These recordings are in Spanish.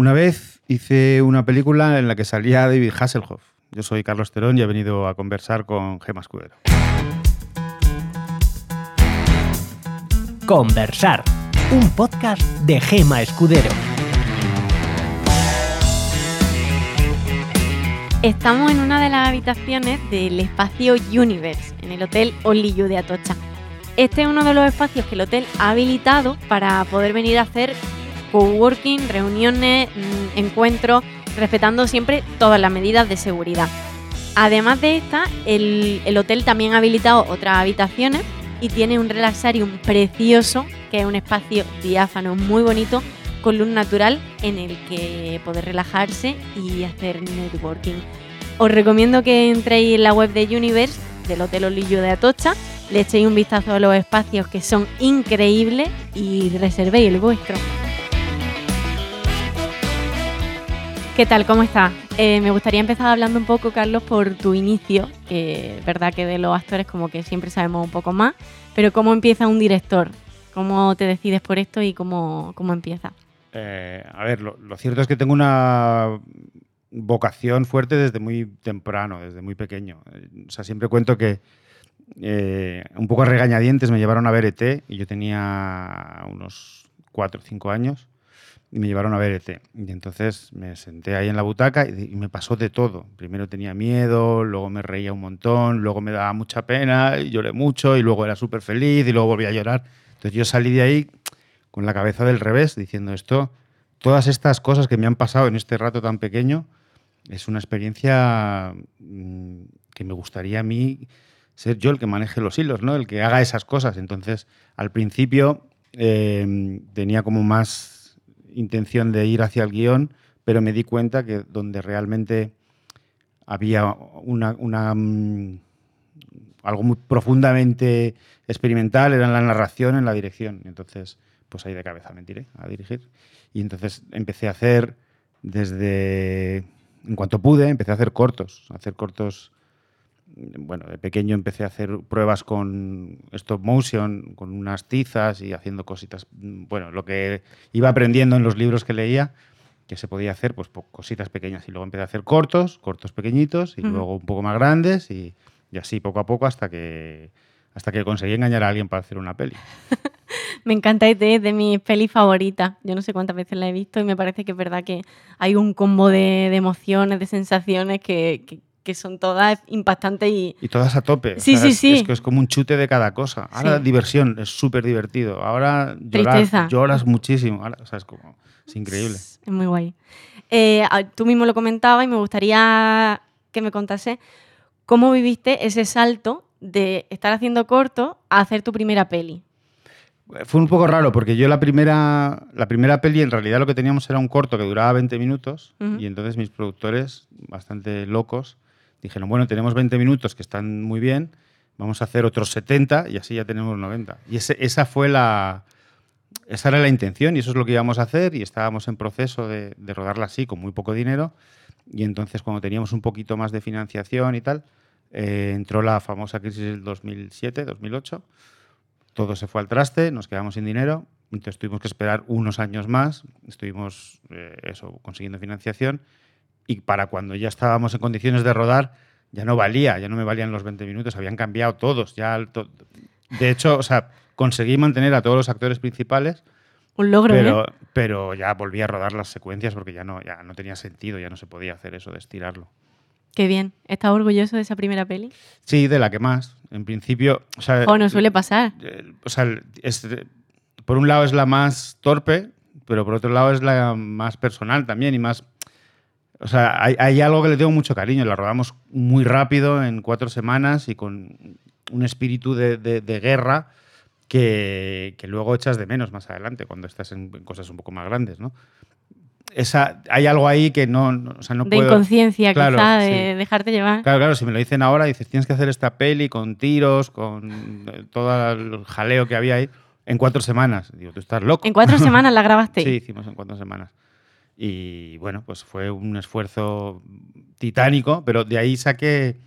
Una vez hice una película en la que salía David Hasselhoff. Yo soy Carlos Terón y he venido a conversar con Gemma Escudero. Conversar, un podcast de Gema Escudero. Estamos en una de las habitaciones del espacio Universe, en el Hotel Only You de Atocha. Este es uno de los espacios que el hotel ha habilitado para poder venir a hacer coworking, reuniones, mm, encuentros, respetando siempre todas las medidas de seguridad. Además de esta, el, el hotel también ha habilitado otras habitaciones y tiene un relaxarium precioso, que es un espacio diáfano muy bonito, con luz natural en el que poder relajarse y hacer networking. Os recomiendo que entréis en la web de Universe, del Hotel Olillo de Atocha, le echéis un vistazo a los espacios que son increíbles y reservéis el vuestro. ¿Qué tal? ¿Cómo estás? Eh, me gustaría empezar hablando un poco, Carlos, por tu inicio, que es verdad que de los actores como que siempre sabemos un poco más, pero ¿cómo empieza un director? ¿Cómo te decides por esto y cómo, cómo empieza? Eh, a ver, lo, cierto es que tengo una vocación fuerte desde muy temprano, desde muy pequeño. Eh, O sea, siempre cuento que un poco a regañadientes me llevaron a ver ET y yo tenía unos 4 o 5 años y me llevaron a ver ET. Y entonces me senté ahí en la butaca y, y me pasó de todo. Primero tenía miedo, luego me reía un montón, luego me daba mucha pena y lloré mucho y luego era súper feliz y luego volví a llorar. Entonces yo salí de ahí con la cabeza del revés diciendo esto, todas estas cosas que me han pasado en este rato tan pequeño, es una experiencia mm, que me gustaría a mí ser yo el que maneje los hilos, ¿no? El que haga esas cosas. Entonces, al principio eh, tenía como más intención de ir hacia el guion, pero me di cuenta que donde realmente había una, mm, algo muy profundamente experimental era en la narración, en la dirección. Entonces, pues ahí de cabeza me tiré a dirigir. Y entonces empecé a hacer desde, en cuanto pude, empecé a hacer cortos, a hacer cortos bueno, de pequeño empecé a hacer pruebas con stop motion, con unas tizas y haciendo cositas, bueno, lo que iba aprendiendo en los libros que leía, que se podía hacer, pues cositas pequeñas. Y luego empecé a hacer cortos, cortos pequeñitos, y Ujú. luego un poco más grandes, y, y así poco a poco hasta que, hasta que conseguí engañar a alguien para hacer una peli. Me encanta ET, es de mis pelis favoritas. Yo no sé cuántas veces la he visto y me parece que es verdad que hay un combo de, de emociones, de sensaciones que, que- que son todas impactantes y Y todas a tope. Sí, sí, es, sí. Es que es como un chute de cada cosa. Ahora Sí. diversión, es súper divertido. Ahora Tristeza. lloras, lloras muchísimo. Ahora, o sea, es como, es increíble. es muy guay. Eh, tú mismo lo comentabas y me gustaría que me contase cómo viviste ese salto de estar haciendo corto a hacer tu primera peli. Fue un poco raro porque yo la primera, la primera peli en realidad lo que teníamos era un corto que duraba 20 minutos y entonces mis productores, bastante locos, dijeron, bueno, tenemos 20 minutos que están muy bien, vamos a hacer otros 70 y así ya tenemos 90. Y ese- esa fue la... Esa era la intención y eso es lo que íbamos a hacer y estábamos en proceso de, de rodarla así con muy poco dinero. Y entonces cuando teníamos un poquito más de financiación y tal, eh, entró la famosa crisis del 2007, 2008 todo se fue al traste, nos quedamos sin dinero, entonces tuvimos que esperar unos años más, estuvimos eh, eso, consiguiendo financiación y para cuando ya estábamos en condiciones de rodar ya no valía, ya no me valían los 20 minutos, habían cambiado todos, ya to- de hecho, o sea, conseguí mantener a todos los actores principales, Un logro, pero, ¿eh? pero ya volví a rodar las secuencias porque ya no, ya no tenía sentido, ya no se podía hacer eso de estirarlo. Qué bien. ¿Estás orgulloso de esa primera peli? Sí, de la que más. En principio, o sea, no suele pasar. eh, o sea, es- por un lado es la más torpe, pero por otro lado es la más personal también y más... O sea, hay, hay algo que le tengo mucho cariño. La rodamos muy rápido, en cuatro semanas y con un espíritu de, de- de guerra que, que luego echas de menos más adelante cuando estás en, en cosas un poco más grandes, ¿no? Esa, hay algo ahí que no, no- o sea, no de puedo... inconsciencia, Claro, quizá, de sí. dejarte llevar. Claro, claro, si me lo dicen ahora, dices, tienes que hacer esta peli con tiros, con eh, todo el jaleo que había ahí, en cuatro semanas. Digo, tú estás loco. En cuatro semanas la grabaste. Sí, hicimos en cuatro semanas. Y bueno, pues fue un esfuerzo titánico, pero de ahí saqué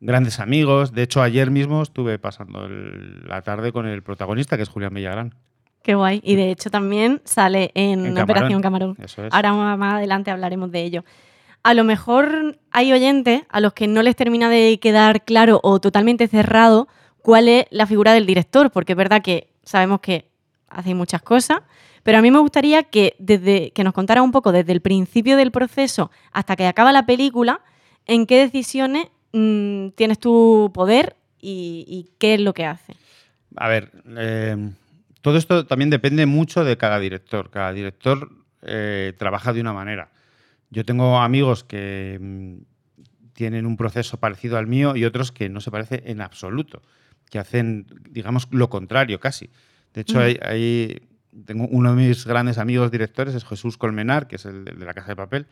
grandes amigos. De hecho, ayer mismo estuve pasando el- la tarde con el protagonista, que es Julián Villagrán. Qué guay. Y de hecho también sale en, En Operación Camarón. Eso es. Ahora más más adelante hablaremos de ello. A lo mejor hay oyentes a los que no les termina de quedar claro o totalmente cerrado cuál es la figura del director, porque es verdad que sabemos que hacéis muchas cosas, pero a mí me gustaría que, desde, que nos contara un poco desde el principio del proceso hasta que acaba la película, en qué decisiones mm, tienes tu poder y, qué es lo que hace. A ver, eh, todo esto también depende mucho de cada director. Cada director eh, trabaja de una manera. Yo tengo amigos que mm, tienen un proceso parecido al mío y otros que no se parece en absoluto, que hacen, digamos, lo contrario casi. De hecho, hay, hay- tengo uno de mis grandes amigos directores, es Jesús Colmenar, que es el de la Casa de Papel,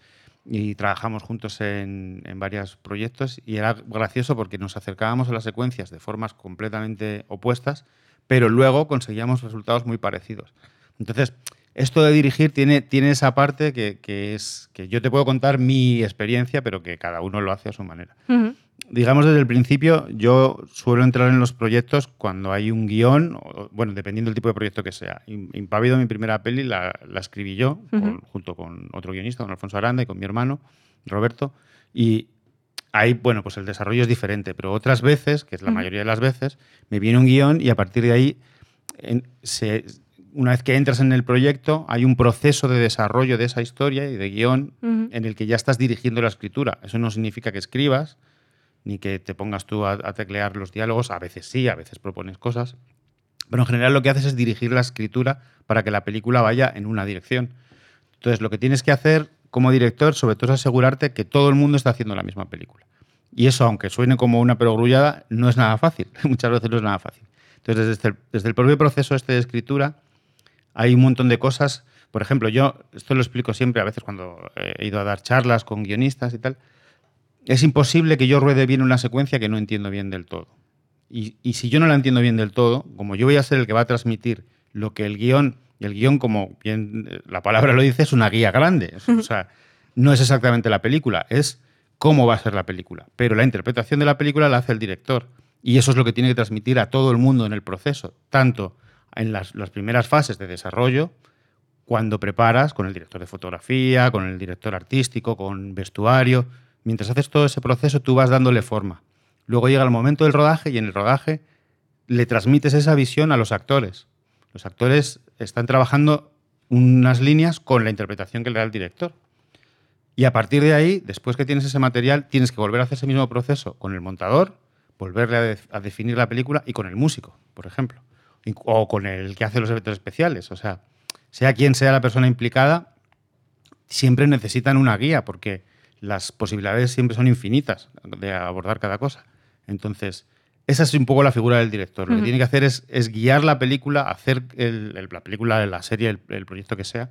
y trabajamos juntos en, en varios proyectos y era gracioso porque nos acercábamos a las secuencias de formas completamente opuestas, pero luego conseguíamos resultados muy parecidos. Entonces, esto de dirigir tiene, tiene esa parte que, que es que yo te puedo contar mi experiencia, pero que cada uno lo hace a su manera. Digamos desde el principio, yo suelo entrar en los proyectos cuando hay un guion, o- bueno, dependiendo del tipo de proyecto que sea. Im- Impávido, mi primera peli, la, la escribí yo, con- Ujú. junto con otro guionista, con Alfonso Aranda y con mi hermano, Roberto. Y ahí, bueno, pues el desarrollo es diferente, pero otras veces, que es la Ujú. mayoría de las veces, me viene un guion y a partir de ahí, en- se- una vez que entras en el proyecto, hay un proceso de desarrollo de esa historia y de guion Ujú. en el que ya estás dirigiendo la escritura. Eso no significa que escribas, ni que te pongas tú a, teclear los diálogos. A veces sí, a veces propones cosas. Pero en general lo que haces es dirigir la escritura para que la película vaya en una dirección. Entonces, lo que tienes que hacer como director, sobre todo, es asegurarte que todo el mundo está haciendo la misma película. Y eso, aunque suene como una perogrullada, no es nada fácil. Muchas veces no es nada fácil. Entonces, desde el, desde el propio proceso este de escritura, hay un montón de cosas. Por ejemplo, yo, esto lo explico siempre, a veces cuando he ido a dar charlas con guionistas y tal, es imposible que yo ruede bien una secuencia que no entiendo bien del todo. Y, si yo no la entiendo bien del todo, como yo voy a ser el que va a transmitir lo que el guion, y el guion, como bien la palabra lo dice, es una guía grande. O sea, no es exactamente la película, es cómo va a ser la película. Pero la interpretación de la película la hace el director. Y eso es lo que tiene que transmitir a todo el mundo en el proceso, tanto en las primeras fases de desarrollo, cuando preparas con el director de fotografía, con el director artístico, con vestuario. Mientras haces todo ese proceso, tú vas dándole forma. Luego llega el momento del rodaje y en el rodaje le transmites esa visión a los actores. Los actores están trabajando unas líneas con la interpretación que le da el director. Y a partir de ahí, después que tienes ese material, tienes que volver a hacer ese mismo proceso con el montador, volverle a, de- a definir la película y con el músico, por ejemplo. O con el que hace los efectos especiales. O sea, sea quien sea la persona implicada, siempre necesitan una guía porque las posibilidades siempre son infinitas de abordar cada cosa. Entonces, esa es un poco la figura del director. Lo que tiene que hacer es, es guiar la película, hacer el- el- la película, la serie, el, el proyecto que sea,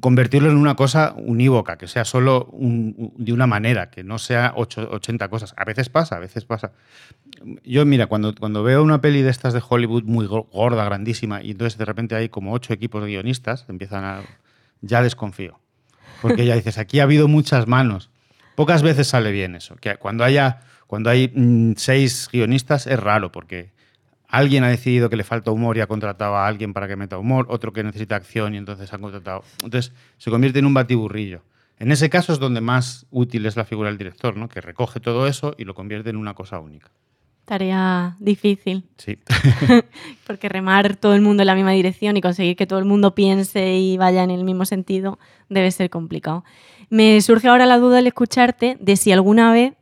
convertirlo en una cosa unívoca, que sea solo un- de una manera, que no sea ocho- 80 cosas. A veces pasa, a veces pasa. Yo, mira, cuando, cuando veo una peli de estas de Hollywood muy go- gorda, grandísima, y entonces de repente hay como ocho equipos de guionistas, empiezan a. Ya desconfío. Porque ya dices, aquí ha habido muchas manos. Pocas veces sale bien eso. Que cuando haya. Cuando hay mm, seis guionistas es raro, porque alguien ha decidido que le falta humor y ha contratado a alguien para que meta humor, otro que necesita acción y entonces han contratado. Entonces se convierte en un batiburrillo. En ese caso es donde más útil es la figura del director, ¿no? que recoge todo eso y lo convierte en una cosa única. Tarea difícil, Sí. porque remar todo el mundo en la misma dirección y conseguir que todo el mundo piense y vaya en el mismo sentido debe ser complicado. Me surge ahora la duda al escucharte de si alguna vez,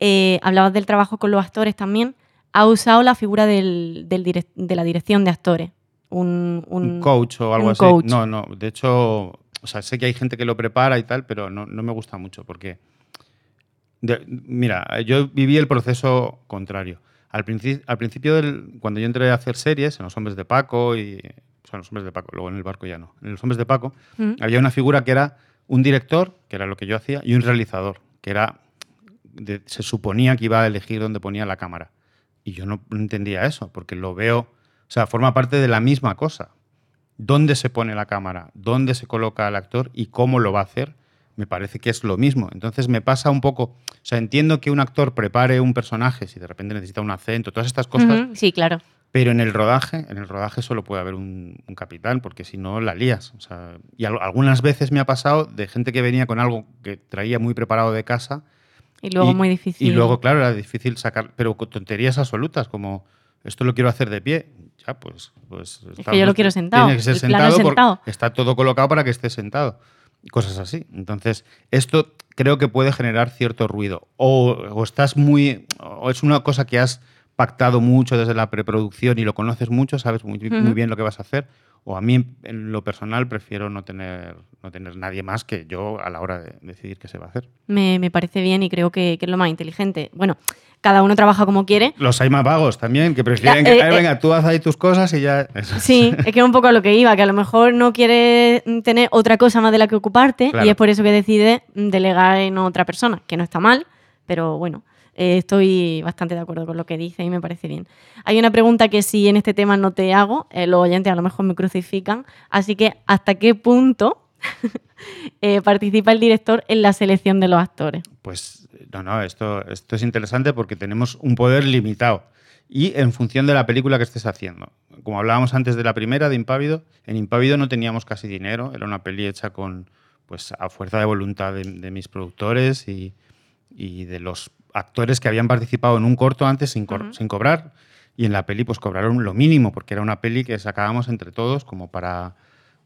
eh, hablabas del trabajo con los actores también, ha usado la figura del, del direc- de la dirección de actores. Un, un- un coach o algo así. coach. No, no. De hecho, o sea, sé que hay gente que lo prepara y tal, pero no, no me gusta mucho porque. De- mira, yo viví el proceso contrario. Al, princi- al principio, del, cuando yo entré a hacer series, en Los Hombres de Paco y. O sea, en Los Hombres de Paco, luego en el barco ya no. En Los Hombres de Paco Mm. había una figura que era un director, que era lo que yo hacía, y un realizador, que era. de- se suponía que iba a elegir dónde ponía la cámara. Y yo no entendía eso, porque lo veo. O sea, forma parte de la misma cosa dónde se pone la cámara, dónde se coloca el actor y cómo lo va a hacer, me parece que es lo mismo. Entonces me pasa un poco, o sea, entiendo que un actor prepare un personaje, si de repente necesita un acento, todas estas cosas, Sí, claro. Pero en el rodaje, en el rodaje solo puede haber un, un capitán, porque si no la lías. O sea, y al- algunas veces me ha pasado de gente que venía con algo que traía muy preparado de casa. Y luego y, muy difícil. Y luego, claro, era difícil sacar, pero con tonterías absolutas, como esto lo quiero hacer de pie. Ya, pues. pues que yo lo quiero sentado, Tiene que ser el sentado. está todo colocado para que esté sentado. Cosas así. Entonces, esto creo que puede generar cierto ruido. O, o estás muy. O es una cosa que has pactado mucho desde la preproducción y lo conoces mucho, sabes muy, muy Ujú. bien lo que vas a hacer. O a mí, en lo personal, prefiero no tener, no tener nadie más que yo a la hora de decidir qué se va a hacer. Me, me parece bien y creo que, que es lo más inteligente. Bueno, cada uno trabaja como quiere. Los hay más vagos también, que prefieren que, eh, "Ay, eh. venga, tú haz ahí tus cosas y ya. Eso. Sí, es que es un poco a lo que iba, que a lo mejor no quieres tener otra cosa más de la que ocuparte Claro. y es por eso que decides delegar en otra persona, que no está mal, pero bueno, eh, estoy bastante de acuerdo con lo que dice y me parece bien. Hay una pregunta que si en este tema no te hago, eh, los oyentes a lo mejor me crucifican, así que ¿hasta qué punto eh, participa el director en la selección de los actores? Pues no, no, esto, esto es interesante porque tenemos un poder limitado. Y en función de la película que estés haciendo. Como hablábamos antes de la primera, de Impávido, en Impávido no teníamos casi dinero, era una peli hecha con, pues, a fuerza de voluntad de, de mis productores y, y de los actores que habían participado en un corto antes sin, cobrar. Y en la peli pues cobraron lo mínimo, porque era una peli que sacábamos entre todos como para...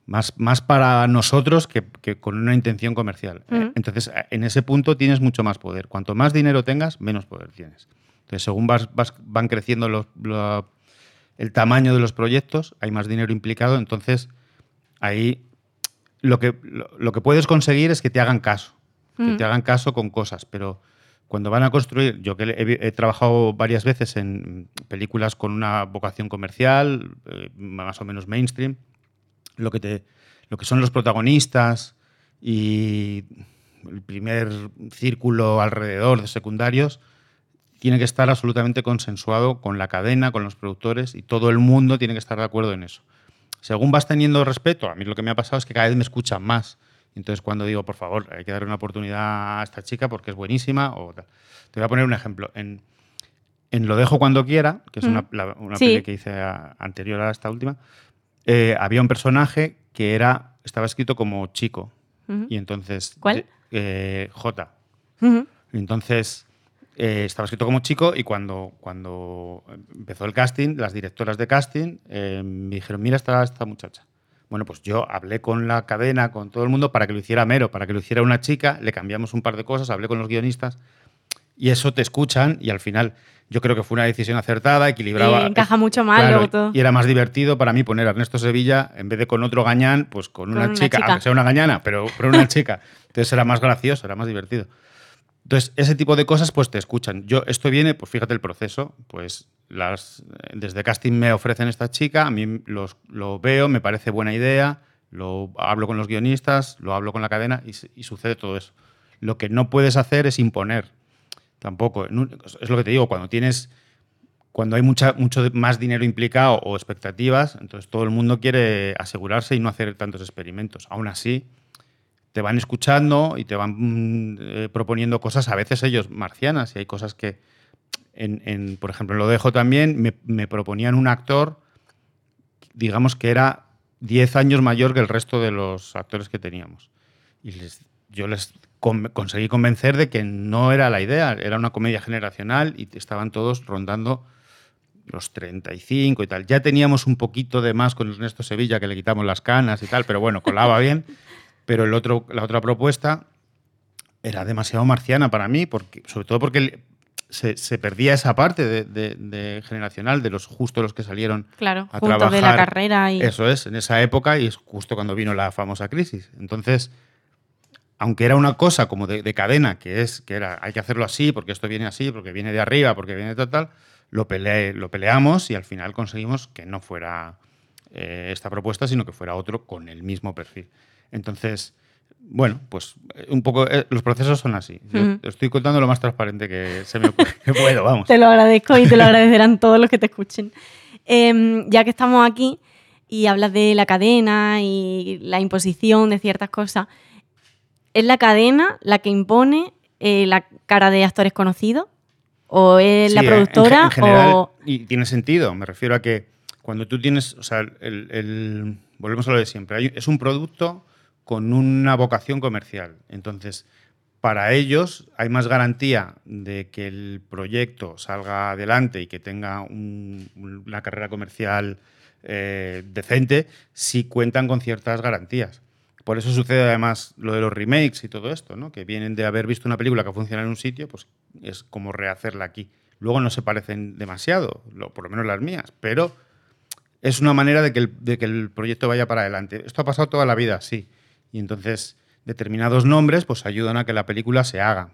Más, más para nosotros que, que con una intención comercial. Eh. Entonces, a- en ese punto tienes mucho más poder. Cuanto más dinero tengas, menos poder tienes. Entonces, según vas, vas- van creciendo los- lo- el tamaño de los proyectos, hay más dinero implicado, entonces ahí lo que, lo, lo que puedes conseguir es que te hagan caso, que te hagan caso con cosas, pero cuando van a construir, yo que he, he trabajado varias veces en películas con una vocación comercial, eh, más o menos mainstream, lo que, te, lo que son los protagonistas y el primer círculo alrededor de secundarios, tiene que estar absolutamente consensuado con la cadena, con los productores y todo el mundo tiene que estar de acuerdo en eso. Según vas teniendo respeto, a mí lo que me ha pasado es que cada vez me escuchan más. Entonces cuando digo, por favor, hay que darle una oportunidad a esta chica porque es buenísima, o tal. te voy a poner un ejemplo. En, en Lo dejo cuando quiera, que es una, Mm. la- una Sí. peli que hice a- anterior a esta última, eh, había un personaje que era estaba escrito como chico. Y entonces... ¿Cuál? eh, J. Y Entonces, eh, estaba escrito como chico y cuando, cuando empezó el casting, las directoras de casting me dijeron, mira esta, esta muchacha. Bueno, pues yo hablé con la cadena, con todo el mundo, para que lo hiciera Mero, para que lo hiciera una chica, le cambiamos un par de cosas, hablé con los guionistas y eso te escuchan y al final yo creo que fue una decisión acertada, equilibraba. Eh, encaja mucho más Claro, luego todo. Y era más divertido para mí poner a Ernesto Sevilla en vez de con otro gañán, pues con una, una chica, chica. aunque sea una gañana, pero, pero una chica. Entonces era más gracioso, era más divertido. Entonces, ese tipo de cosas pues te escuchan. Yo, esto viene, pues fíjate el proceso, pues desde casting me ofrecen esta chica, a mí los, lo veo, me parece buena idea, lo hablo con los guionistas, lo hablo con la cadena y, y sucede todo eso. Lo que no puedes hacer es imponer, tampoco. Es lo que te digo, cuando tienes, cuando hay mucha, mucho más dinero implicado o expectativas, entonces todo el mundo quiere asegurarse y no hacer tantos experimentos. Aún así, te van escuchando y te van mm, eh, proponiendo cosas, a veces ellos marcianas, y hay cosas que, en, por ejemplo, lo dejo también, me, proponían un actor, digamos que era 10 años mayor que el resto de los actores que teníamos. Y les- yo les con- conseguí convencer de que no era la idea, era una comedia generacional y estaban todos rondando los 35 y tal. Ya teníamos un poquito de más con Ernesto Sevilla, que le quitamos las canas y tal, pero bueno, colaba bien. Pero el otro, la otra propuesta era demasiado marciana para mí, porque, sobre todo porque se, se perdía esa parte de, de- de generacional, de los justo los que salieron Claro, a juntos de la trabajar. carrera y. Eso es, en esa época y es justo cuando vino la famosa crisis. Entonces, aunque era una cosa como de, de cadena, que es que era hay que hacerlo así, porque esto viene así, porque viene de arriba, porque viene de tal, tal, lo, peleé- lo peleamos y al final conseguimos que no fuera eh, esta propuesta, sino que fuera otro con el mismo perfil. Entonces, bueno, pues eh, un poco eh, los procesos son así. Yo estoy contando lo más transparente que se me ocurre, que puedo, vamos. Te lo agradezco y te lo agradecerán todos los que te escuchen. Em, ya que estamos aquí y hablas de la cadena y la imposición de ciertas cosas, ¿es la cadena la que impone eh, la cara de actores conocidos? ¿O es la Sí, productora en, general, o...? Y tiene sentido. Me refiero a que cuando tú tienes. O sea, el, el- volvemos a lo de siempre. hay- es un producto con una vocación comercial. Entonces, para ellos hay más garantía de que el proyecto salga adelante y que tenga un- una carrera comercial eh, decente si cuentan con ciertas garantías. Por eso sucede además lo de los remakes y todo esto, ¿no? que vienen de haber visto una película que funciona en un sitio, pues es como rehacerla aquí. Luego no se parecen demasiado, por lo menos las mías, pero es una manera de que el proyecto vaya para adelante. Esto ha pasado toda la vida, sí. Y entonces determinados nombres pues ayudan a que la película se haga.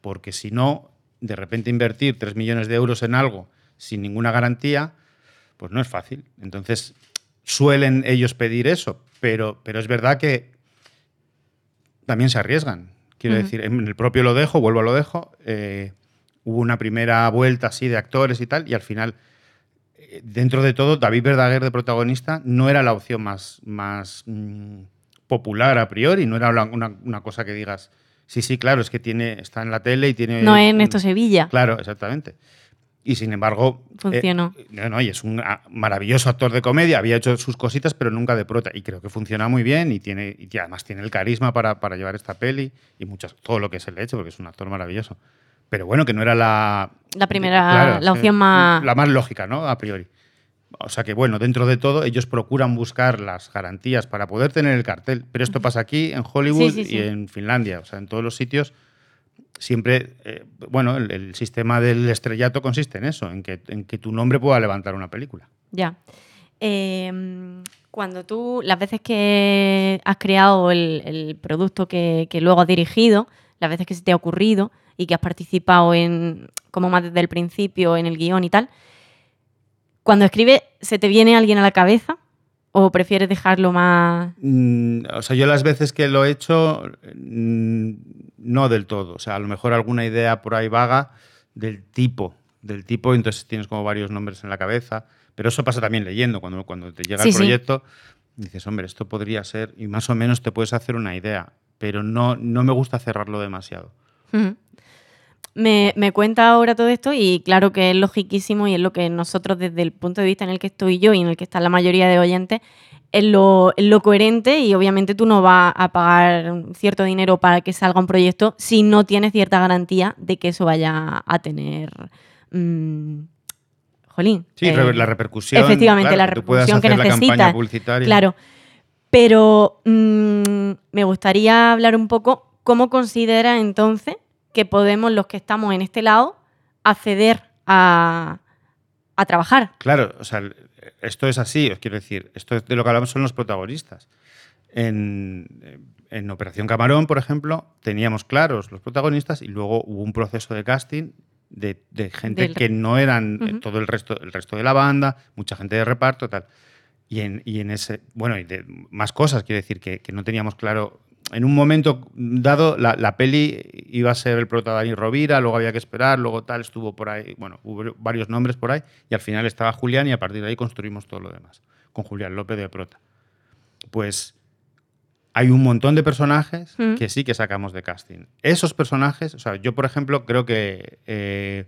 Porque si no, de repente invertir 3 millones de euros en algo sin ninguna garantía, pues no es fácil. Entonces suelen ellos pedir eso, pero, pero es verdad que también se arriesgan. Quiero decir, en el propio Lo Dejo, vuelvo a Lo Dejo, eh, hubo una primera vuelta así de actores y tal, y al final, eh, dentro de todo, David Verdaguer de protagonista no era la opción más, más mm, popular a priori, no era una, una cosa que digas, sí, sí, claro, es que tiene, está en la tele y tiene... No es Ernesto Sevilla. Claro, exactamente. Y sin embargo. eh, Funcionó. no, no, y es un ah, maravilloso actor de comedia. Había hecho sus cositas, pero nunca de prota. Y creo que funciona muy bien y, tiene, y además tiene el carisma para, para llevar esta peli y muchas, todo lo que se le eche, porque es un actor maravilloso. Pero bueno, que no era la. La primera- la opción más- La más lógica, ¿no? A priori. O sea que, bueno, dentro de todo, ellos procuran buscar las garantías para poder tener el cartel. Pero esto pasa aquí, en Hollywood Sí, sí, sí. y en Finlandia. O sea, en todos los sitios siempre, eh, bueno, el, el sistema del estrellato consiste en eso, en que, en que tu nombre pueda levantar una película. Ya. Eh, cuando tú, las veces que has creado el, el producto que, que luego has dirigido, las veces que se te ha ocurrido y que has participado en, como más desde el principio, en el guion y tal, cuando escribes, ¿se te viene alguien a la cabeza? ¿O prefieres dejarlo más...? Mm, o sea, yo las veces que lo he hecho, mm, no del todo. O sea, a lo mejor alguna idea por ahí vaga del tipo, del tipo, entonces tienes como varios nombres en la cabeza. Pero eso pasa también leyendo, cuando, cuando te llega Sí, el sí. proyecto, dices, hombre, esto podría ser, y más o menos te puedes hacer una idea, pero no, no me gusta cerrarlo demasiado. Ujú. Me, me cuenta ahora todo esto y claro que es logiquísimo y es lo que nosotros desde el punto de vista en el que estoy yo y en el que está la mayoría de oyentes es lo, es lo coherente y obviamente tú no vas a pagar cierto dinero para que salga un proyecto si no tienes cierta garantía de que eso vaya a tener... mm, jolín. Sí, eh, la repercusión. efectivamente, la que repercusión que necesitas. publicitaria. Claro. Pero mm, me gustaría hablar un poco cómo considera entonces que podemos los que estamos en este lado acceder a, a trabajar. Claro, o sea, esto es así, os quiero decir, esto es de lo que hablamos son los protagonistas. En, en Operación Camarón, por ejemplo, teníamos claros los protagonistas y luego hubo un proceso de casting de, de gente Del- que no eran eh, Ujú. todo el resto, el resto de la banda, mucha gente de reparto, tal. Y en, y en ese, bueno, y de más cosas, quiero decir, que, que no teníamos claro. En un momento dado, la, la peli iba a ser el prota Dani Rovira, luego había que esperar, luego tal, estuvo por ahí, bueno, hubo varios nombres por ahí, y al final estaba Julián, y a partir de ahí construimos todo lo demás, con Julián López de prota. Pues hay un montón de personajes Mm. que sí que sacamos de casting. Esos personajes, o sea, yo por ejemplo creo que eh,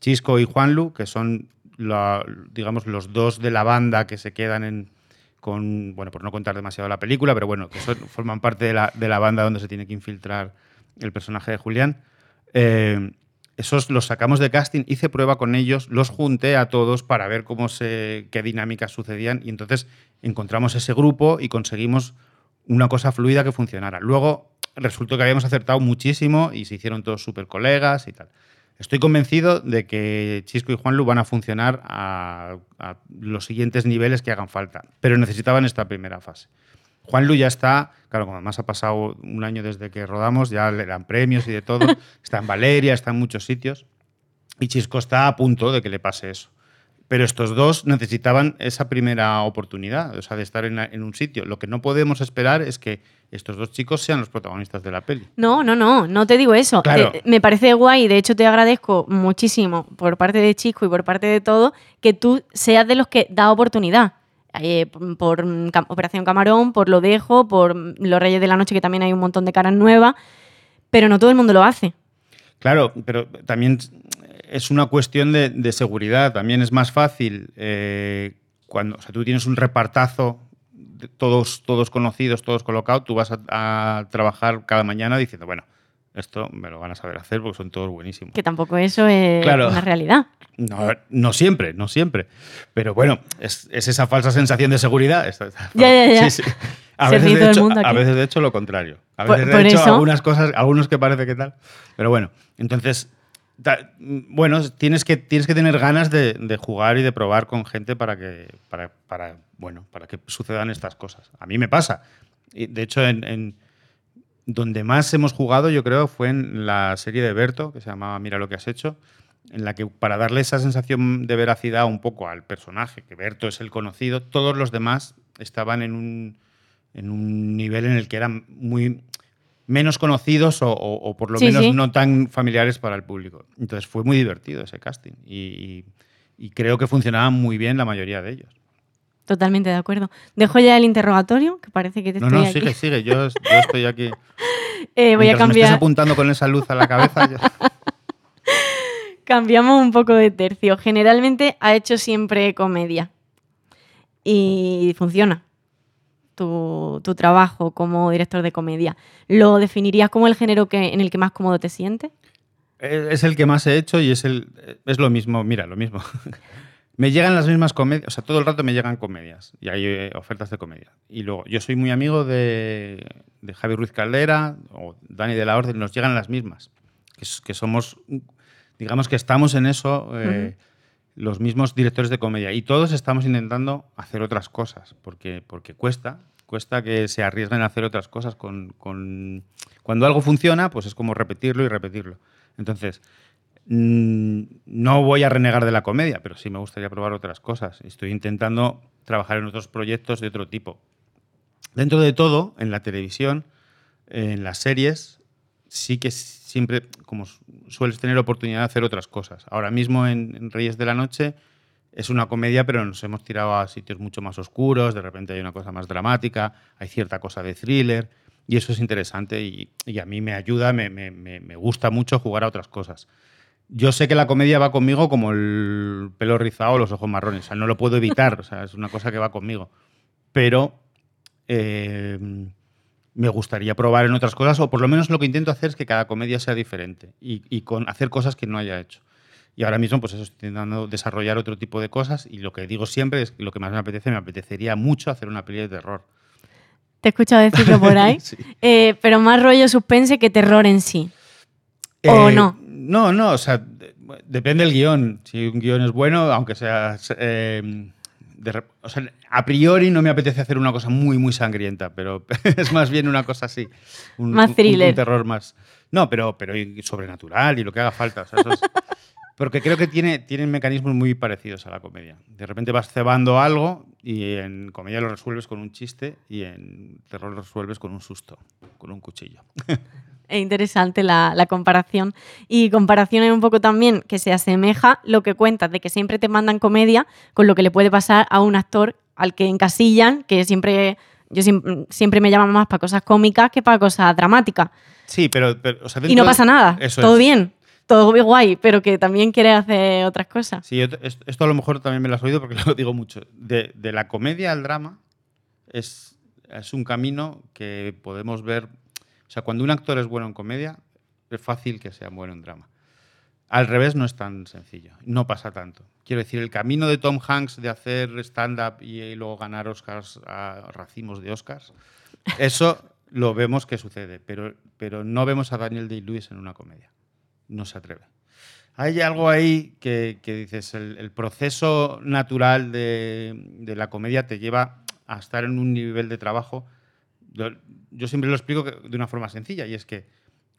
Chisco y Juanlu, que son la- digamos los dos de la banda que se quedan en bueno, por no contar demasiado la película, pero bueno, que forman parte de la, de la banda donde se tiene que infiltrar el personaje de Julián. Eh, esos los sacamos de casting, hice prueba con ellos, los junté a todos para ver cómo se, qué dinámicas sucedían y entonces encontramos ese grupo y conseguimos una cosa fluida que funcionara. Luego resultó que habíamos acertado muchísimo y se hicieron todos súper colegas y tal. Estoy convencido de que Chisco y Juanlu van a funcionar a, a los siguientes niveles que hagan falta, pero necesitaban esta primera fase. Juanlu ya está, claro, como además ha pasado un año desde que rodamos, ya le dan premios y de todo, está en Valeria, está en muchos sitios, y Chisco está a punto de que le pase eso. Pero estos dos necesitaban esa primera oportunidad, o sea, de estar en, la- en un sitio. Lo que no podemos esperar es que estos dos chicos sean los protagonistas de la peli. No, no, no, no te digo eso. Claro. Te- me parece guay, de hecho te agradezco muchísimo por parte de Chisco y por parte de todo que tú seas de los que da oportunidad. Eh, por Cam- Operación Camarón, por Lo Dejo, por Los Reyes de la Noche, que también hay un montón de caras nuevas, pero no todo el mundo lo hace. Claro, pero también es una cuestión de, de seguridad. También es más fácil eh, cuando o sea, tú tienes un repartazo, de todos, todos conocidos, todos colocados, tú vas a, a trabajar cada mañana diciendo, bueno, esto me lo van a saber hacer porque son todos buenísimos. Que tampoco eso es Claro. una realidad. No, no siempre, no siempre. Pero bueno, es, es esa falsa sensación de seguridad. Esta- esta- Ya, ya, ya. Sí, sí. A, veces de hecho, mundo a aquí. veces, de hecho, lo contrario. A Por- veces, de por hecho, eso- algunas cosas, algunos que parece que tal. Pero bueno, entonces, bueno, tienes que, tienes que tener ganas de, jugar y de probar con gente para que, para, bueno, para que sucedan estas cosas. A mí me pasa. De hecho, en, en- donde más hemos jugado, yo creo, fue en la serie de Berto, que se llamaba Mira lo que has hecho, en la que para darle esa sensación de veracidad un poco al personaje, que Berto es el conocido, todos los demás estaban en un, en un nivel en el que eran muy menos conocidos o, o- o por lo Sí, menos sí. no tan familiares para el público. Entonces fue muy divertido ese casting y, y- y creo que funcionaban muy bien la mayoría de ellos. Totalmente de acuerdo. Dejo ya el interrogatorio, que parece que te No, estoy no, aquí. sigue, sigue. Yo, es- yo estoy aquí. Eh, voy a Mientras me estés cambiar. apuntando con esa luz a la cabeza. yo- Cambiamos un poco de tercio. Generalmente ha hecho siempre comedia. Y funciona. Tu, tu trabajo como director de comedia. ¿Lo definirías como el género que, en el que más cómodo te sientes? Es el que más he hecho y es, el, es lo mismo, mira, lo mismo. me llegan las mismas comedias, o sea, todo el rato me llegan comedias y hay eh, ofertas de comedia. Y luego, yo soy muy amigo de, de Javi Ruiz Caldera o Dani de la Orden, nos llegan las mismas. Que somos, digamos que estamos en eso, eh, los mismos directores de comedia. Y todos estamos intentando hacer otras cosas, porque, porque cuesta, cuesta que se arriesguen a hacer otras cosas. Con, con- Cuando algo funciona, pues es como repetirlo y repetirlo. Entonces, mm, no voy a renegar de la comedia, pero sí me gustaría probar otras cosas. Estoy intentando trabajar en otros proyectos de otro tipo. Dentro de todo, en la televisión, en las series, sí que siempre, como su- sueles tener oportunidad de hacer otras cosas. Ahora mismo en Reyes de la Noche es una comedia, pero nos hemos tirado a sitios mucho más oscuros, de repente hay una cosa más dramática, hay cierta cosa de thriller, y eso es interesante y, a mí me ayuda, me, me- me- gusta mucho jugar a otras cosas. Yo sé que la comedia va conmigo como el pelo rizado o los ojos marrones, o no lo puedo evitar, es una cosa que va conmigo. Pero eh, me gustaría probar en otras cosas, o por lo menos lo que intento hacer es que cada comedia sea diferente y, y con hacer cosas que no haya hecho. Y ahora mismo, pues eso, estoy intentando desarrollar otro tipo de cosas y lo que digo siempre es que lo que más me apetece, me apetecería mucho hacer una peli de terror. Te he escuchado decirlo por ahí. Sí. Eh, pero más rollo suspense que terror en sí. ¿O no? No, no, o sea, de- depende del guion. Si un guion es bueno, aunque sea... eh, de o sea, a priori no me apetece hacer una cosa muy, muy sangrienta, pero es más bien una cosa así. Un, Más thriller. Un, terror más... No, pero, pero sobrenatural y lo que haga falta. o sea, eso es- porque creo que tiene, tienen mecanismos muy parecidos a la comedia. De repente vas cebando algo y en comedia lo resuelves con un chiste y en terror lo resuelves con un susto, con un cuchillo. Es interesante la, la comparación. Y comparación es un poco también que se asemeja lo que cuentas de que siempre te mandan comedia con lo que le puede pasar a un actor al que encasillan, que siempre, yo siem- siempre me llaman más para cosas cómicas que para cosas dramáticas. Sí, pero... pero, o sea, Y no pasa nada, todo es. bien, todo muy guay, pero que también quiere hacer otras cosas. Sí, esto a lo mejor también me lo has oído porque lo digo mucho. De, de la comedia al drama es, es un camino que podemos ver. O sea, cuando un actor es bueno en comedia, es fácil que sea bueno en drama. Al revés no es tan sencillo, no pasa tanto. Quiero decir, el camino de Tom Hanks de hacer stand-up y luego ganar Oscars a racimos de Oscars, eso lo vemos que sucede, pero, pero no vemos a Daniel Day-Lewis en una comedia. No se atreve. Hay algo ahí que, que dices, el, el proceso natural de, de la comedia te lleva a estar en un nivel de trabajo. Yo, siempre lo explico de una forma sencilla y es que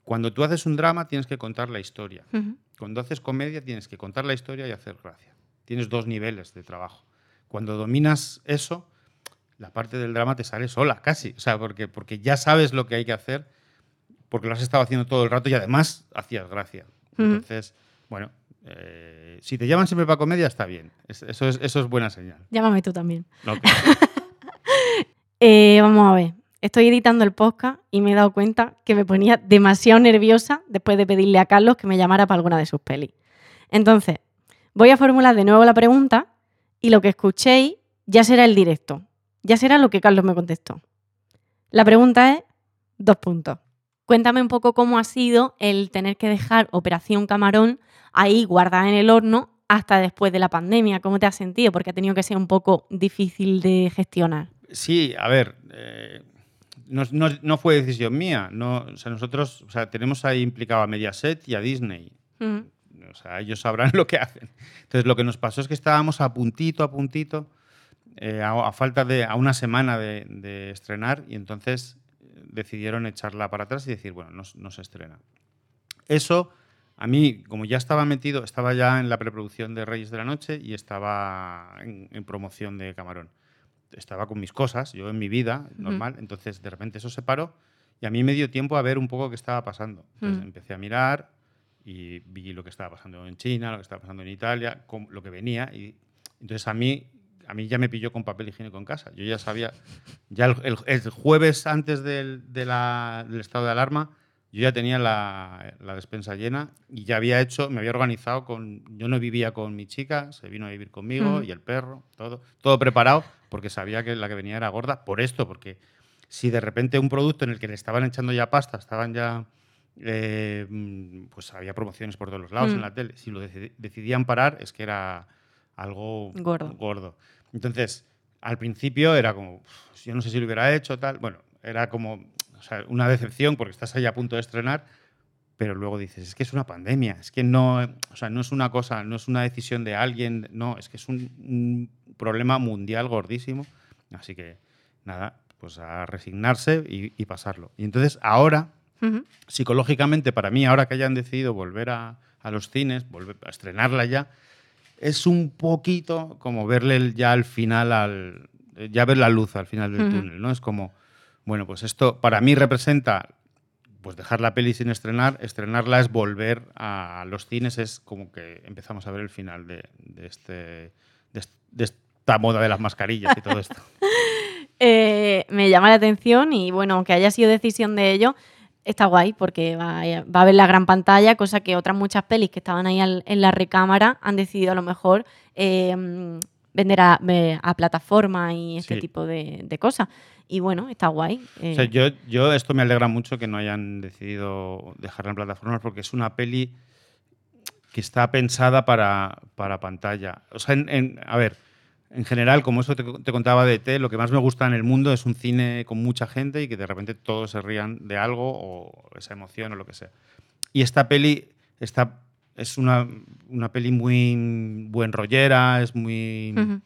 cuando tú haces un drama tienes que contar la historia. Cuando haces comedia tienes que contar la historia y hacer gracia. Tienes dos niveles de trabajo. Cuando dominas eso, la parte del drama te sale sola, casi. O sea, porque, porque ya sabes lo que hay que hacer, porque lo has estado haciendo todo el rato y además hacías gracia. Entonces, bueno, eh, si te llaman siempre para comedia, está bien. Es- eso, es, eso es buena señal. Llámame tú también. Eh, vamos a ver. Estoy editando el podcast y me he dado cuenta que me ponía demasiado nerviosa después de pedirle a Carlos que me llamara para alguna de sus pelis. Entonces, voy a formular de nuevo la pregunta y lo que escuchéis ya será el directo. Ya será lo que Carlos me contestó. La pregunta es, dos puntos. Cuéntame un poco cómo ha sido el tener que dejar Operación Camarón ahí guardada en el horno hasta después de la pandemia. ¿Cómo te has sentido? Porque ha tenido que ser un poco difícil de gestionar. Sí, a ver, eh, no, no- no fue decisión mía. No, o sea, nosotros o sea, tenemos ahí implicado a Mediaset y a Disney. O sea, ellos sabrán lo que hacen. Entonces, lo que nos pasó es que estábamos a puntito, a puntito, eh, a, a falta de a una semana de, de estrenar, y entonces decidieron echarla para atrás y decir, bueno, no, no se estrena. Eso, a mí, como ya estaba metido, estaba ya en la preproducción de Reyes de la Noche y estaba en, en promoción de Camarón. Estaba con mis cosas, yo en mi vida normal, entonces de repente eso se paró y a mí me dio tiempo a ver un poco qué estaba pasando. Entonces empecé a mirar y vi lo que estaba pasando en China, lo que estaba pasando en Italia, lo que venía. Y entonces a mí, a mí ya me pilló con papel higiénico en casa. Yo ya sabía, ya el, el- el jueves antes del, de la- del estado de alarma, yo ya tenía la, la despensa llena y ya había hecho, me había organizado con, yo no vivía con mi chica, se vino a vivir conmigo y el perro, todo, todo preparado porque sabía que la que venía era gorda por esto, porque si de repente un producto en el que le estaban echando ya pasta, estaban ya, eh, mm, pues había promociones por todos los lados Mm. en la tele, si lo deci- decidían parar es que era algo Gordo. gordo. Entonces, al principio era como, "Uf, yo no sé si lo hubiera hecho, tal, bueno, era como o sea, una decepción porque estás ahí a punto de estrenar, pero luego dices, es que es una pandemia, es que no, o sea, no es una cosa, no es una decisión de alguien, no, es que es un, un problema mundial gordísimo. Así que, nada, pues a resignarse y, y pasarlo. Y entonces ahora, psicológicamente, para mí, ahora que hayan decidido volver a, a los cines, volver a estrenarla ya, es un poquito como verle ya al final, al, ya ver la luz al final del túnel, ¿no? Es como, bueno, pues esto para mí representa pues dejar la peli sin estrenar, estrenarla es volver a los cines, es como que empezamos a ver el final de, de este, de, est- de esta moda de las mascarillas y todo esto. Eh, me llama la atención y bueno, aunque haya sido decisión de ellos, está guay porque va, a- va a ver la gran pantalla, cosa que otras muchas pelis que estaban ahí al- en la recámara han decidido a lo mejor eh, vender a, plataforma y este Sí. tipo de, de cosas. Y bueno, está guay. eh, O sea, yo, yo esto me alegra mucho que no hayan decidido dejarla en plataformas porque es una peli que está pensada para, para pantalla. O sea, en- en- a ver, en general, como eso te, te contaba de T, lo que más me gusta en el mundo es un cine con mucha gente y que de repente todos se rían de algo o esa emoción o lo que sea. Y esta peli está, es una, una peli muy buen rollera, es muy ujú.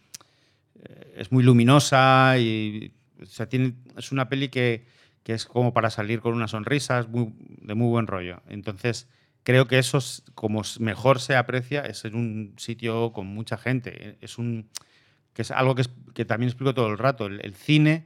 es muy luminosa y o sea, tiene, es una peli que, que es como para salir con una sonrisa, es muy- de muy buen rollo. Entonces, creo que eso, es- como mejor se aprecia, es en un sitio con mucha gente. Es un, que es algo que, es- que también explico todo el rato. El, cine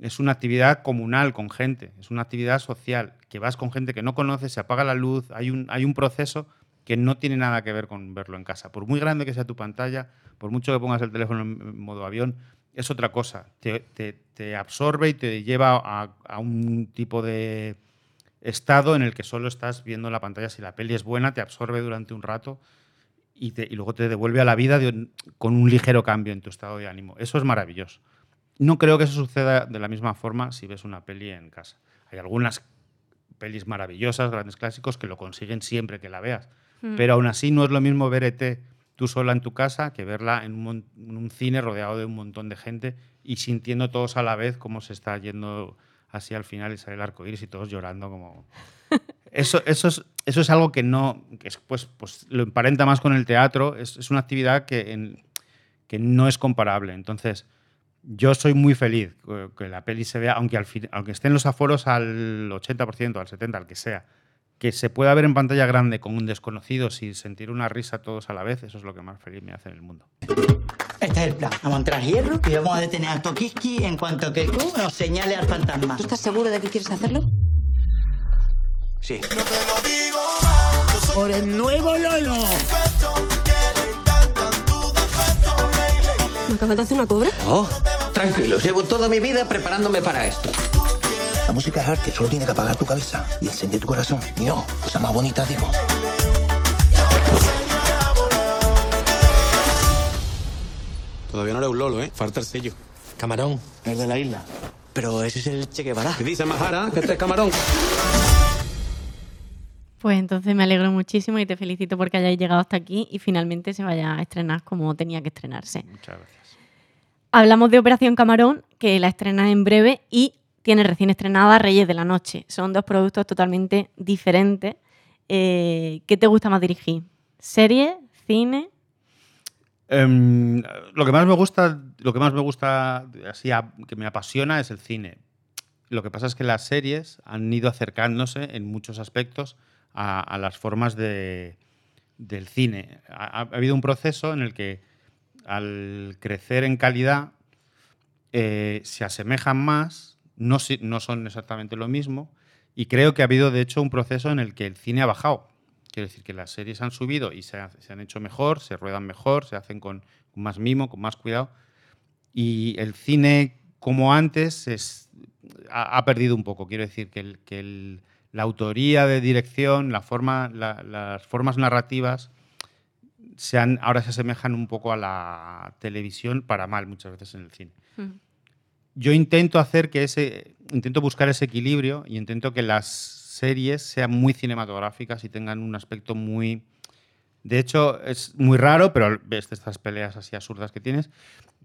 es una actividad comunal con gente, es una actividad social, que vas con gente que no conoces, se apaga la luz, hay un, hay un proceso que no tiene nada que ver con verlo en casa. Por muy grande que sea tu pantalla, por mucho que pongas el teléfono en modo avión, es otra cosa. Te, te- te absorbe y te lleva a, a un tipo de estado en el que solo estás viendo la pantalla. Si la peli es buena, te absorbe durante un rato y, te- y luego te devuelve a la vida de con un ligero cambio en tu estado de ánimo. Eso es maravilloso. No creo que eso suceda de la misma forma si ves una peli en casa. Hay algunas pelis maravillosas, grandes clásicos, que lo consiguen siempre que la veas. Mm. Pero aún así no es lo mismo ver ET tú sola en tu casa que verla en un, en un cine rodeado de un montón de gente y sintiendo todos a la vez cómo se está yendo así al final y sale el arco iris y todos llorando como... Eso, eso, es, eso es algo que no... Que es, pues, pues lo emparenta más con el teatro. Es, es una actividad que, en- que no es comparable. Entonces, yo soy muy feliz que- la peli se vea, aunque, al fin- aunque estén los aforos al 80%, al 70%, al que sea, que se pueda ver en pantalla grande con un desconocido sin sentir una risa todos a la vez, eso es lo que más feliz me hace en el mundo. Este es el plan. Vamos a entrar hierro y vamos a detener a Tokiski en cuanto que Q nos señale al fantasma. ¿Tú estás seguro de que quieres hacerlo? Sí. Por el nuevo Lolo. ¿Me acabas de hacer una cobra? Oh, tranquilos, llevo toda mi vida preparándome para esto. La música es arte, solo tiene que apagar tu cabeza y encender tu corazón. Y no, cosa más bonita, digo. Todavía no era un lolo, ¿eh? Falta el sello. Camarón. El de la isla. Pero ese es el Che Guevara. Que dice Majara que este es camarón. Pues entonces me alegro muchísimo y te felicito porque hayáis llegado hasta aquí y finalmente se vaya a estrenar como tenía que estrenarse. Muchas gracias. Hablamos de Operación Camarón, que la estrena en breve y tiene recién estrenada Reyes de la Noche. Son dos productos totalmente diferentes. Eh, ¿Qué te gusta más dirigir? ¿Serie? ¿Cine? Em, lo que más me gusta, lo que más me gusta, así a- que me apasiona es el cine. Lo que pasa es que las series han ido acercándose en muchos aspectos a, las formas de- del cine. Ha, ha habido un proceso en el que al crecer en calidad eh, se asemejan más, no, no son exactamente lo mismo, y creo que ha habido de hecho un proceso en el que el cine ha bajado. Quiero decir que las series han subido y se, ha- se han hecho mejor, se ruedan mejor, se hacen con, más mimo, con más cuidado. Y el cine, como antes, es, ha, ha perdido un poco. Quiero decir que, el- que el- la autoría de dirección, la forma, la- las formas narrativas, se han, ahora se asemejan un poco a la televisión para mal muchas veces en el cine yo intento hacer que ese, intento buscar ese equilibrio y intento que las series sean muy cinematográficas y tengan un aspecto muy... De hecho, es muy raro, pero ves estas peleas así absurdas que tienes,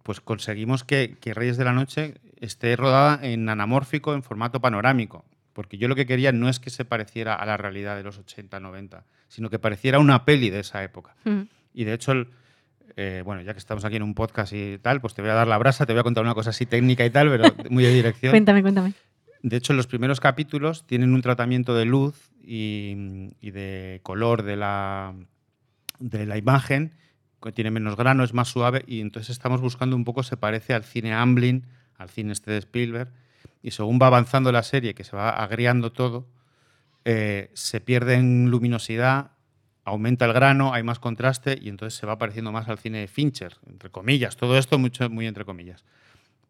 pues conseguimos que, que Reyes de la Noche esté rodada en anamórfico, en formato panorámico. Porque yo lo que quería no es que se pareciera a la realidad de los 80, 90, sino que pareciera una peli de esa época. Mm. Y de hecho, el- eh, bueno, ya que estamos aquí en un podcast y tal, pues te voy a dar la brasa, te voy a contar una cosa así técnica y tal, pero muy de dirección. Cuéntame, cuéntame. De hecho, los primeros capítulos tienen un tratamiento de luz y, y de color de la, de la imagen, que tiene menos grano, es más suave, y entonces estamos buscando un poco, se parece al cine Amblin, al cine este de Spielberg, y según va avanzando la serie, que se va agriando todo, eh, se pierde en luminosidad, aumenta el grano, hay más contraste, y entonces se va pareciendo más al cine de Fincher, entre comillas, todo esto mucho, muy entre comillas.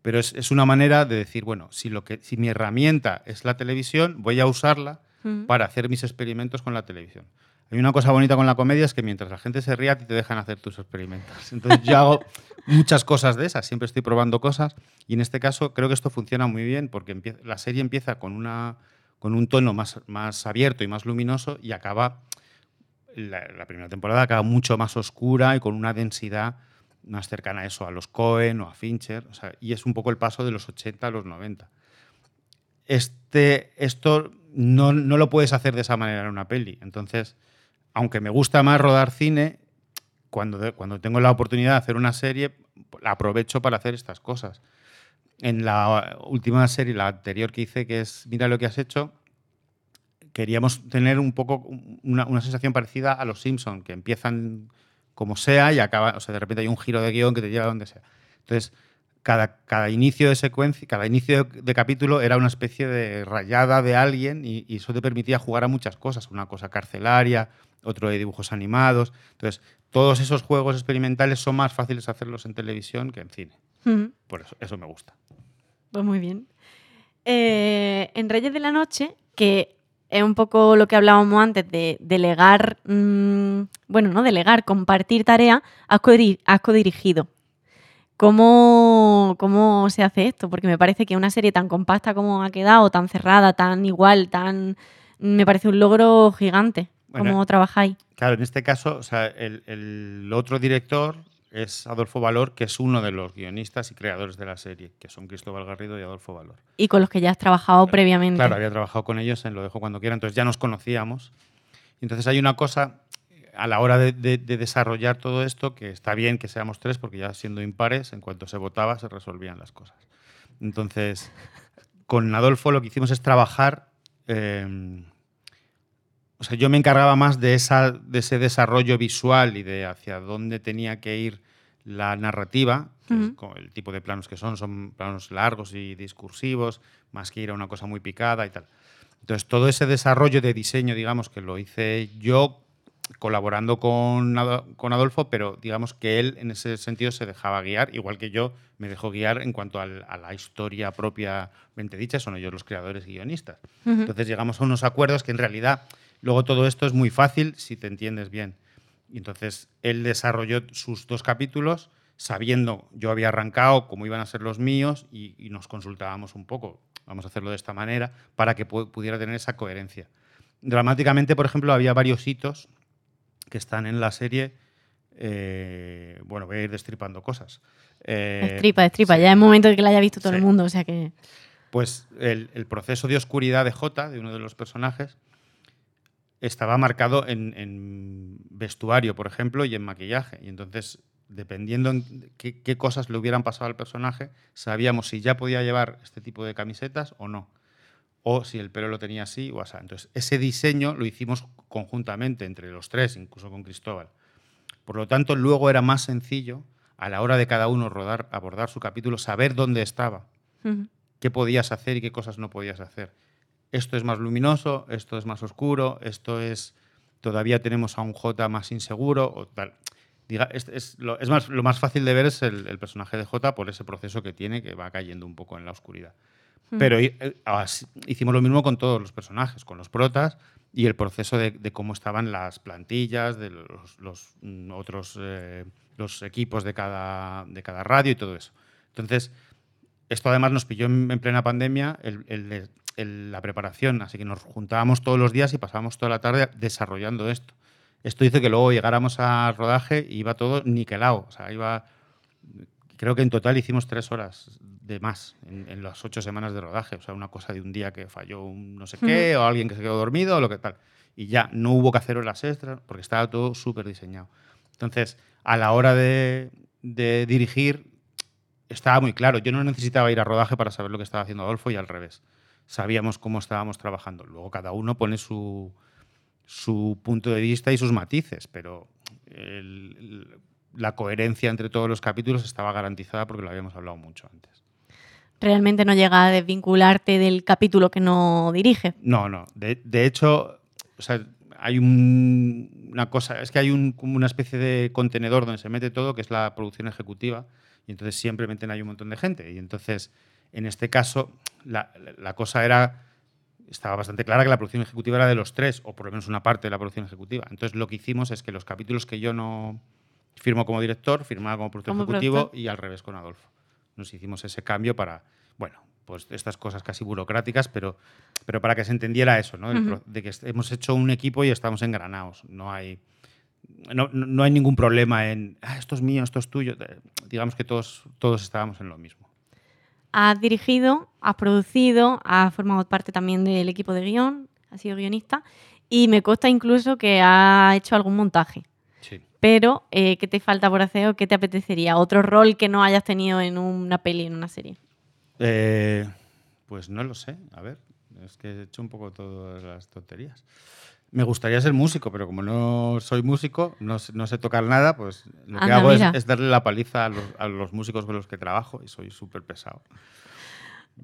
Pero es, es una manera de decir, bueno, si, lo que, si mi herramienta es la televisión, voy a usarla para hacer mis experimentos con la televisión. Hay una cosa bonita con la comedia, es que mientras la gente se ríe, a ti te dejan hacer tus experimentos. Entonces yo hago muchas cosas de esas, siempre estoy probando cosas, y en este caso creo que esto funciona muy bien, porque la serie empieza con, una, con un tono más, más abierto y más luminoso, y acaba, la, la primera temporada acaba mucho más oscura y con una densidad más cercana a eso, a los Cohen o a Fincher, o sea, y es un poco el paso de los 80 a los 90. Este, esto no, no lo puedes hacer de esa manera en una peli. Entonces, aunque me gusta más rodar cine, cuando, cuando tengo la oportunidad de hacer una serie, la aprovecho para hacer estas cosas. En la última serie, la anterior que hice, que es Mira lo que has hecho, queríamos tener un poco una, una sensación parecida a los Simpson, que empiezan como sea y acaban, o sea, de repente hay un giro de guion que te lleva a donde sea. Entonces, cada, cada inicio de secuencia, cada inicio de, de capítulo era una especie de rayada de alguien y, y eso te permitía jugar a muchas cosas, una cosa carcelaria, otro de dibujos animados. Entonces, todos esos juegos experimentales son más fáciles hacerlos en televisión que en cine. Por eso, eso me gusta. Pues muy bien. Eh, en Reyes de la Noche, que es un poco lo que hablábamos antes de delegar, mm, bueno, no delegar, compartir tarea, has, codiri- has codirigido. ¿Cómo, ¿Cómo se hace esto? Porque me parece que una serie tan compacta como ha quedado, tan cerrada, tan igual, tan... Me parece un logro gigante. Bueno, ¿Cómo trabajáis? Claro, en este caso, o sea, el, el otro director es Adolfo Valor, que es uno de los guionistas y creadores de la serie, que son Cristóbal Garrido y Adolfo Valor. Y con los que ya has trabajado previamente. Claro, había trabajado con ellos en Lo dejo cuando quiera, entonces ya nos conocíamos. Entonces hay una cosa a la hora de, de- de desarrollar todo esto que está bien que seamos tres, porque ya siendo impares, en cuanto se votaba, se resolvían las cosas. Entonces, con Adolfo lo que hicimos es trabajar. eh, o sea, yo me encargaba más de, esa, de ese desarrollo visual y de hacia dónde tenía que ir la narrativa, que el tipo de planos que son, son planos largos y discursivos, más que ir a una cosa muy picada y tal. Entonces, todo ese desarrollo de diseño, digamos, que lo hice yo colaborando con, con Adolfo, pero digamos que él en ese sentido se dejaba guiar, igual que yo me dejó guiar en cuanto al- a la historia propiamente dicha, son ellos los creadores guionistas. Ujú. Entonces llegamos a unos acuerdos que en realidad luego todo esto es muy fácil si te entiendes bien. Y entonces él desarrolló sus dos capítulos, sabiendo, yo había arrancado cómo iban a ser los míos y, y nos consultábamos un poco, vamos a hacerlo de esta manera, para que pu- pudiera tener esa coherencia. Dramáticamente, por ejemplo, había varios hitos que están en la serie. eh, bueno, voy a ir destripando cosas. Eh, Destripa, destripa. sí. Ya es momento de que la haya visto todo el mundo, o sea que. Pues el, el proceso de oscuridad de J, de uno de los personajes, estaba marcado en, en vestuario, por ejemplo, y en maquillaje. Y entonces, dependiendo en qué, qué cosas le hubieran pasado al personaje, sabíamos si ya podía llevar este tipo de camisetas o no. O si el pelo lo tenía así o así. Entonces, ese diseño lo hicimos conjuntamente entre los tres, incluso con Cristóbal. Por lo tanto, luego era más sencillo, a la hora de cada uno rodar, abordar su capítulo, saber dónde estaba qué podías hacer y qué cosas no podías hacer. Esto es más luminoso, esto es más oscuro, esto es todavía tenemos a un J más inseguro o tal. Diga, es, es lo, es más, lo más fácil de ver es el, el personaje de J por ese proceso que tiene que va cayendo un poco en la oscuridad. Pero hi- eh, hicimos lo mismo con todos los personajes, con los protas y el proceso de, cómo estaban las plantillas, de los, mm, otros eh, los equipos de cada, de cada radio y todo eso. Entonces, esto además nos pilló en, en plena pandemia el- la preparación, así que nos juntábamos todos los días y pasábamos toda la tarde desarrollando esto. Esto hizo que luego llegáramos al rodaje y iba todo niquelado. O sea, iba. Creo que en total hicimos tres horas de más en, en las ocho semanas de rodaje. O sea, una cosa de un día que falló un no sé qué, o alguien que se quedó dormido, o lo que tal. Y ya no hubo que hacer horas extras porque estaba todo súper diseñado. Entonces, a la hora de, de dirigir, estaba muy claro. Yo no necesitaba ir a rodaje para saber lo que estaba haciendo Adolfo y al revés. Sabíamos cómo estábamos trabajando. Luego cada uno pone su, su punto de vista y sus matices, pero el- el- la coherencia entre todos los capítulos estaba garantizada porque lo habíamos hablado mucho antes. Realmente no llega a desvincularte del capítulo que no dirige. No, no. De, de hecho, o sea, hay un- una cosa, es que hay un, como una especie de contenedor donde se mete todo, que es la producción ejecutiva, y entonces siempre meten ahí un montón de gente. Y entonces, en este caso, la, la cosa era, estaba bastante clara que la producción ejecutiva era de los tres, o por lo menos una parte de la producción ejecutiva. Entonces, lo que hicimos es que los capítulos que yo no firmo como director, firmaba como productor Como ejecutivo productor. y al revés con Adolfo. Nos hicimos ese cambio para, bueno, pues estas cosas casi burocráticas, pero, pero para que se entendiera eso, ¿no? De que hemos hecho un equipo y estamos engranados. No hay, no, no- hay ningún problema en, ah, esto es mío, esto es tuyo. Digamos que todos, todos estábamos en lo mismo. Has dirigido, has producido, has formado parte también del equipo de guion, has sido guionista y me consta incluso que has hecho algún montaje. Pero, eh, ¿qué te falta por hacer o qué te apetecería? ¿Otro rol que no hayas tenido en una peli, en una serie? Eh, pues no lo sé, a ver, es que he hecho un poco todas las tonterías. Me gustaría ser músico, pero como no soy músico, no, sé- no sé tocar nada, pues lo que Anda, hago es, es darle la paliza a los, a los músicos con los que trabajo y soy súper pesado.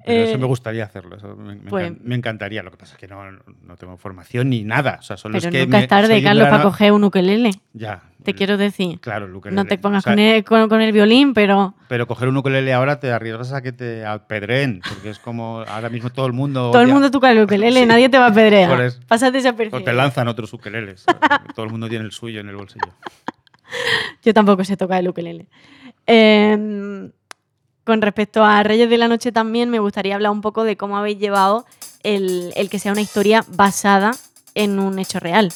Pero Eh, eso me gustaría hacerlo, eso me, me pues- me encantaría. Lo que pasa es que no, no tengo formación ni nada. O sea, solo Pero es que nunca es tarde, Carlos, para coger un ukelele. Ya. Te el- quiero decir. Claro, el No ukelele. te pongas O sea, con, el, con- con el violín, pero Pero coger un ukelele ahora te arriesgas a que te apedreen, porque es como ahora mismo todo el mundo. todo el mundo toca el ukelele, Sí. nadie te va a Por pedrear. eso. Pásate O te desapercibido. lanzan otros ukeleles. todo el mundo tiene el suyo en el bolsillo. Yo tampoco sé tocar el ukelele. Eh, con respecto a Reyes de la Noche también me gustaría hablar un poco de cómo habéis llevado el, el que sea una historia basada en un hecho real.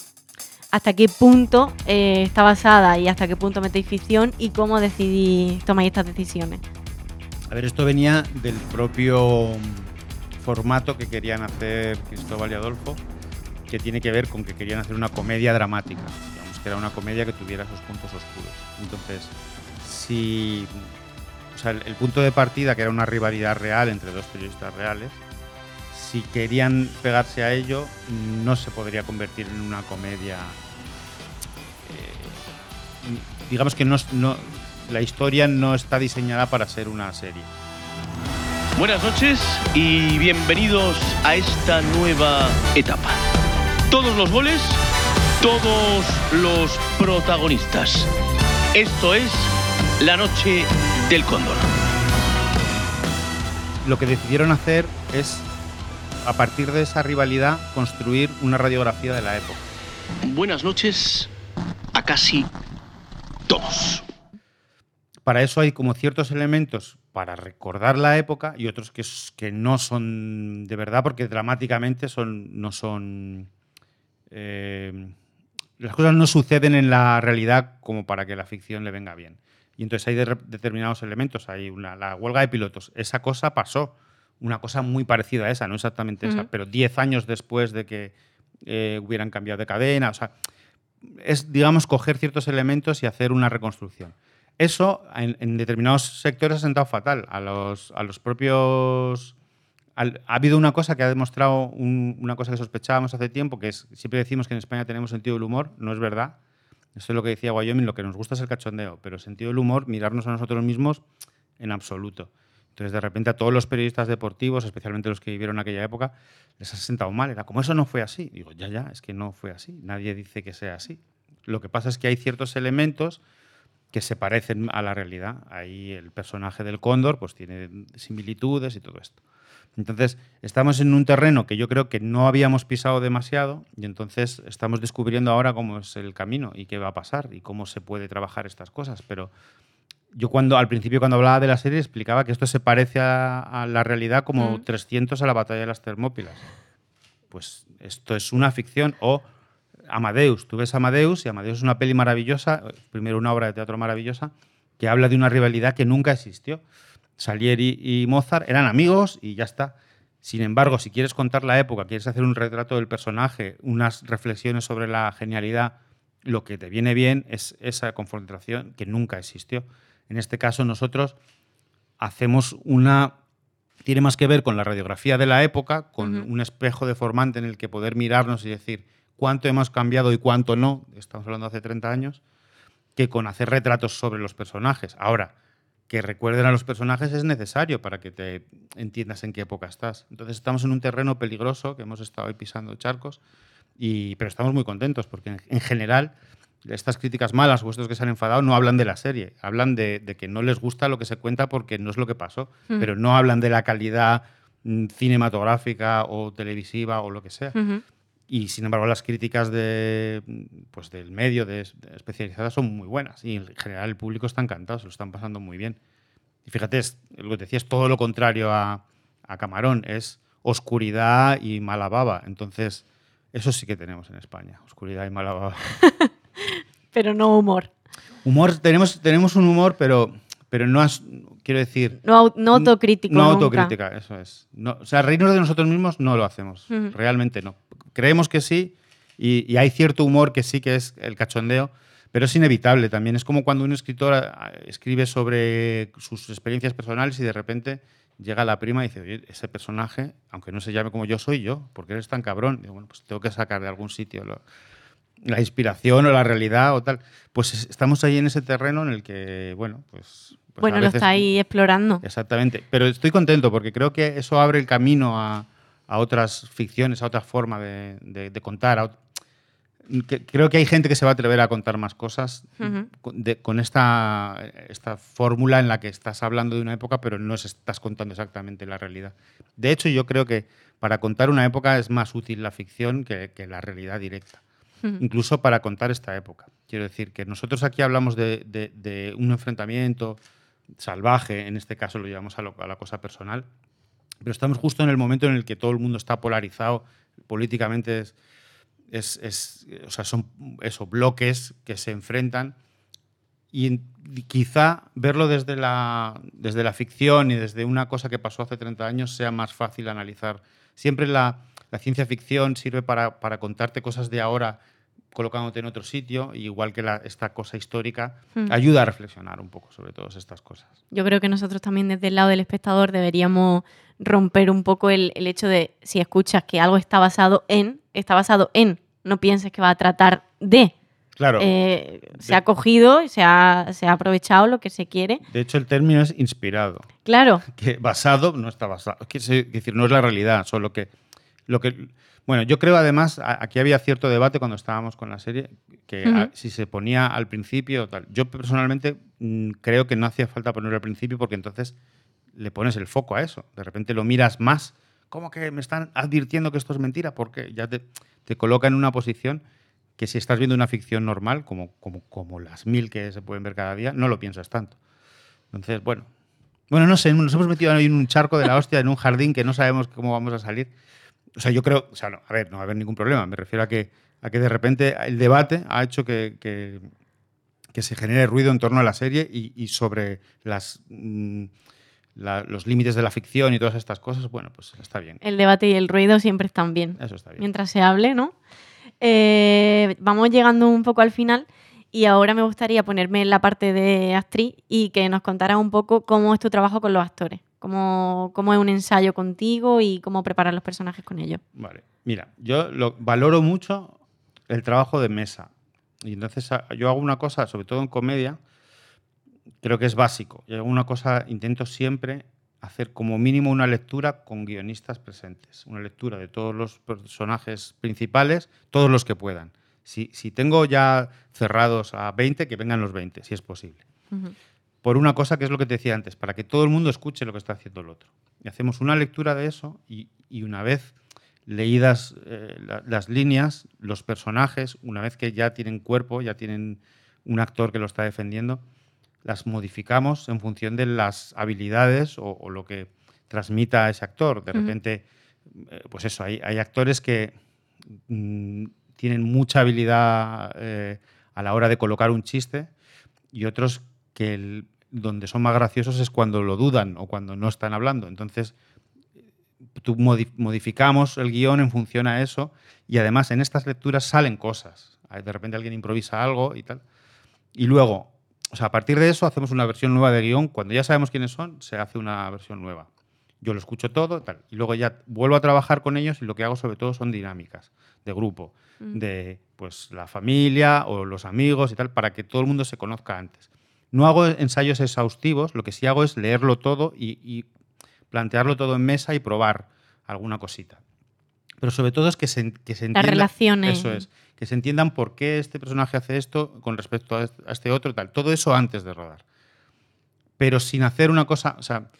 ¿Hasta qué punto eh, está basada y hasta qué punto metéis ficción y cómo decidís, tomáis estas decisiones? A ver, esto venía del propio formato que querían hacer Cristóbal y Adolfo, que tiene que ver con que querían hacer una comedia dramática. Digamos que era una comedia que tuviera esos puntos oscuros. Entonces, si. O sea, el, punto de partida, que era una rivalidad real entre dos periodistas reales, si querían pegarse a ello, no se podría convertir en una comedia. eh, digamos que no- la historia no está diseñada para ser una serie. Buenas noches y bienvenidos a esta nueva etapa. Todos los goles, todos los protagonistas. Esto es La Noche del Cóndor. Lo que decidieron hacer es, a partir de esa rivalidad, construir una radiografía de la época. Buenas noches a casi todos. para eso hay como ciertos elementos para recordar la época y otros que, que no son de verdad porque dramáticamente son, no son... eh, las cosas no suceden en la realidad como para que la ficción le venga bien. Y entonces hay de- determinados elementos. Hay una, la huelga de pilotos. Esa cosa pasó. Una cosa muy parecida a esa, no exactamente esa, pero 10 años después de que eh, hubieran cambiado de cadena. O sea, es, digamos, coger ciertos elementos y hacer una reconstrucción. Eso en, en determinados sectores ha sentado fatal. A los, a los propios. al- ha habido una cosa que ha demostrado un- una cosa que sospechábamos hace tiempo, que es siempre decimos que en España tenemos sentido del humor, no es verdad. Esto es lo que decía Wyoming, lo que nos gusta es el cachondeo, pero sentido del humor, mirarnos a nosotros mismos en absoluto. Entonces, de repente, a todos los periodistas deportivos, especialmente los que vivieron aquella época, les ha sentado mal. Era como eso no fue así. Digo, ya, ya, es que no fue así. Nadie dice que sea así. Lo que pasa es que hay ciertos elementos que se parecen a la realidad. Ahí el personaje del cóndor pues tiene similitudes y todo esto. Entonces, estamos en un terreno que yo creo que no habíamos pisado demasiado y entonces estamos descubriendo ahora cómo es el camino y qué va a pasar y cómo se puede trabajar estas cosas. Pero yo cuando al principio cuando hablaba de la serie explicaba que esto se parece a, a la realidad como Mm. 300 a la batalla de las Termópilas. Pues esto es una ficción o Amadeus. Tú ves Amadeus y Amadeus es una peli maravillosa, primero una obra de teatro maravillosa, que habla de una rivalidad que nunca existió. Salieri y Mozart eran amigos y ya está. Sin embargo, si quieres contar la época, quieres hacer un retrato del personaje, unas reflexiones sobre la genialidad, lo que te viene bien es esa confrontación que nunca existió. En este caso, nosotros hacemos una... Tiene más que ver con la radiografía de la época, con un espejo deformante en el que poder mirarnos y decir cuánto hemos cambiado y cuánto no, estamos hablando de hace 30 años, que con hacer retratos sobre los personajes. Ahora, que recuerden a los personajes es necesario para que te entiendas en qué época estás. Entonces estamos en un terreno peligroso, que hemos estado ahí pisando charcos, y, pero estamos muy contentos porque en, en general estas críticas malas o estos que se han enfadado no hablan de la serie, hablan de, de que no les gusta lo que se cuenta porque no es lo que pasó, Mm. pero no hablan de la calidad mm, cinematográfica o televisiva o lo que sea. Y sin embargo, las críticas de, pues, del medio de, de especializadas son muy buenas. Y en general el público está encantado, se lo están pasando muy bien. Y fíjate, es, lo que te decía es todo lo contrario a, a Camarón, es oscuridad y mala baba. Entonces, eso sí que tenemos en España, oscuridad y mala baba. Pero no humor. Humor, tenemos, tenemos un humor, pero, pero no es, quiero decir... No, no autocrítico. No nunca. autocrítica, eso es. No, o sea, reírnos de nosotros mismos no lo hacemos. Ujú. Realmente no. Creemos que sí y, y hay cierto humor que sí que es el cachondeo, pero es inevitable también. Es como cuando un escritor ah, escribe sobre sus experiencias personales y de repente llega la prima y dice, oye, ese personaje, aunque no se llame como yo, soy yo, porque eres tan cabrón. Digo, bueno, pues tengo que sacar de algún sitio lo- la inspiración o la realidad o tal. Pues es- estamos ahí en ese terreno en el que, bueno, pues... pues a bueno, lo está ahí explorando. Exactamente. Pero estoy contento porque creo que eso abre el camino a, a otras ficciones, a otra forma de, de- de contar. a que- creo que hay gente que se va a atrever a contar más cosas Ujú. con, de- con esta, esta fórmula en la que estás hablando de una época, pero no es- estás contando exactamente la realidad. De hecho, yo creo que para contar una época es más útil la ficción que, que la realidad directa incluso para contar esta época. Quiero decir que nosotros aquí hablamos de, de- de un enfrentamiento salvaje, en este caso lo llevamos a, lo- a la cosa personal, pero estamos justo en el momento en el que todo el mundo está polarizado, políticamente es, es- o sea, son eso, bloques que se enfrentan y quizá verlo desde la, desde la ficción y desde una cosa que pasó hace 30 años sea más fácil analizar. Siempre la, la ciencia ficción sirve para, para contarte cosas de ahora colocándote en otro sitio, igual que la- esta cosa histórica, Mm. ayuda a reflexionar un poco sobre todas estas cosas. Yo creo que nosotros también desde el lado del espectador deberíamos romper un poco el, el hecho de si escuchas que algo está basado en, está basado en, no pienses que va a tratar de. Claro, Eh, se ha cogido, y se ha, se ha aprovechado lo que se quiere. de hecho el término es inspirado. Claro, que basado no está basado. Es decir, no es la realidad, solo que lo que bueno, yo creo además a- aquí había cierto debate cuando estábamos con la serie que a- Ujú. si se ponía al principio o tal. Yo personalmente mm, creo que no hacía falta ponerlo al principio porque entonces le pones el foco a eso. De repente lo miras más. ¿Cómo que me están advirtiendo que esto es mentira? Porque ya te, te coloca en una posición que si estás viendo una ficción normal, como, como, como las mil que se pueden ver cada día, no lo piensas tanto. Entonces, bueno. Bueno, no sé, nos hemos metido en un charco de la hostia, en un jardín que no sabemos cómo vamos a salir. O sea, yo creo, o sea, no, a ver, no va a haber ningún problema. Me refiero a que, a que de repente el debate ha hecho que, que, que se genere ruido en torno a la serie y, y sobre las, mm, la- los límites de la ficción y todas estas cosas. Bueno, pues está bien. El debate y el ruido siempre están bien. Eso está bien. mientras se hable, ¿no? Eh, vamos llegando un poco al final y ahora me gustaría ponerme en la parte de actriz y que nos contaras un poco cómo es tu trabajo con los actores, cómo, cómo es un ensayo contigo y cómo preparar los personajes con ellos. Vale. Mira, yo lo, valoro mucho el trabajo de mesa. Y entonces a- yo hago una cosa, sobre todo en comedia, creo que es básico. Yo hago una cosa, intento siempre hacer como mínimo una lectura con guionistas presentes. Una lectura de todos los personajes principales, todos los que puedan. Si, si tengo ya cerrados a 20, que vengan los 20, si es posible Ujú. Por una cosa que es lo que te decía antes, para que todo el mundo escuche lo que está haciendo el otro. Y hacemos una lectura de eso y, y una vez leídas eh, la- las líneas, los personajes, una vez que ya tienen cuerpo, ya tienen un actor que lo está defendiendo, las modificamos en función de las habilidades o, o lo que transmita ese actor. De repente, eh, pues eso, hay, hay actores que mm, tienen mucha habilidad eh, a la hora de colocar un chiste y otros que el- donde son más graciosos es cuando lo dudan o cuando no están hablando. Entonces, tú modi- modificamos el guion en función a eso y además en estas lecturas salen cosas. De repente alguien improvisa algo y tal. Y luego, o sea, a partir de eso hacemos una versión nueva de guion. Cuando ya sabemos quiénes son, se hace una versión nueva. Yo lo escucho todo, tal. Y luego ya vuelvo a trabajar con ellos y lo que hago sobre todo son dinámicas de grupo, Mm. de pues la familia o los amigos y tal, para que todo el mundo se conozca antes. No hago ensayos exhaustivos, lo que sí hago es leerlo todo y, y plantearlo todo en mesa y probar alguna cosita. Pero sobre todo es que se, que se entienda. relaciones. Eso es. Que se entiendan por qué este personaje hace esto con respecto a este, a este otro, tal. Todo eso antes de rodar. Pero sin hacer una cosa. O sea,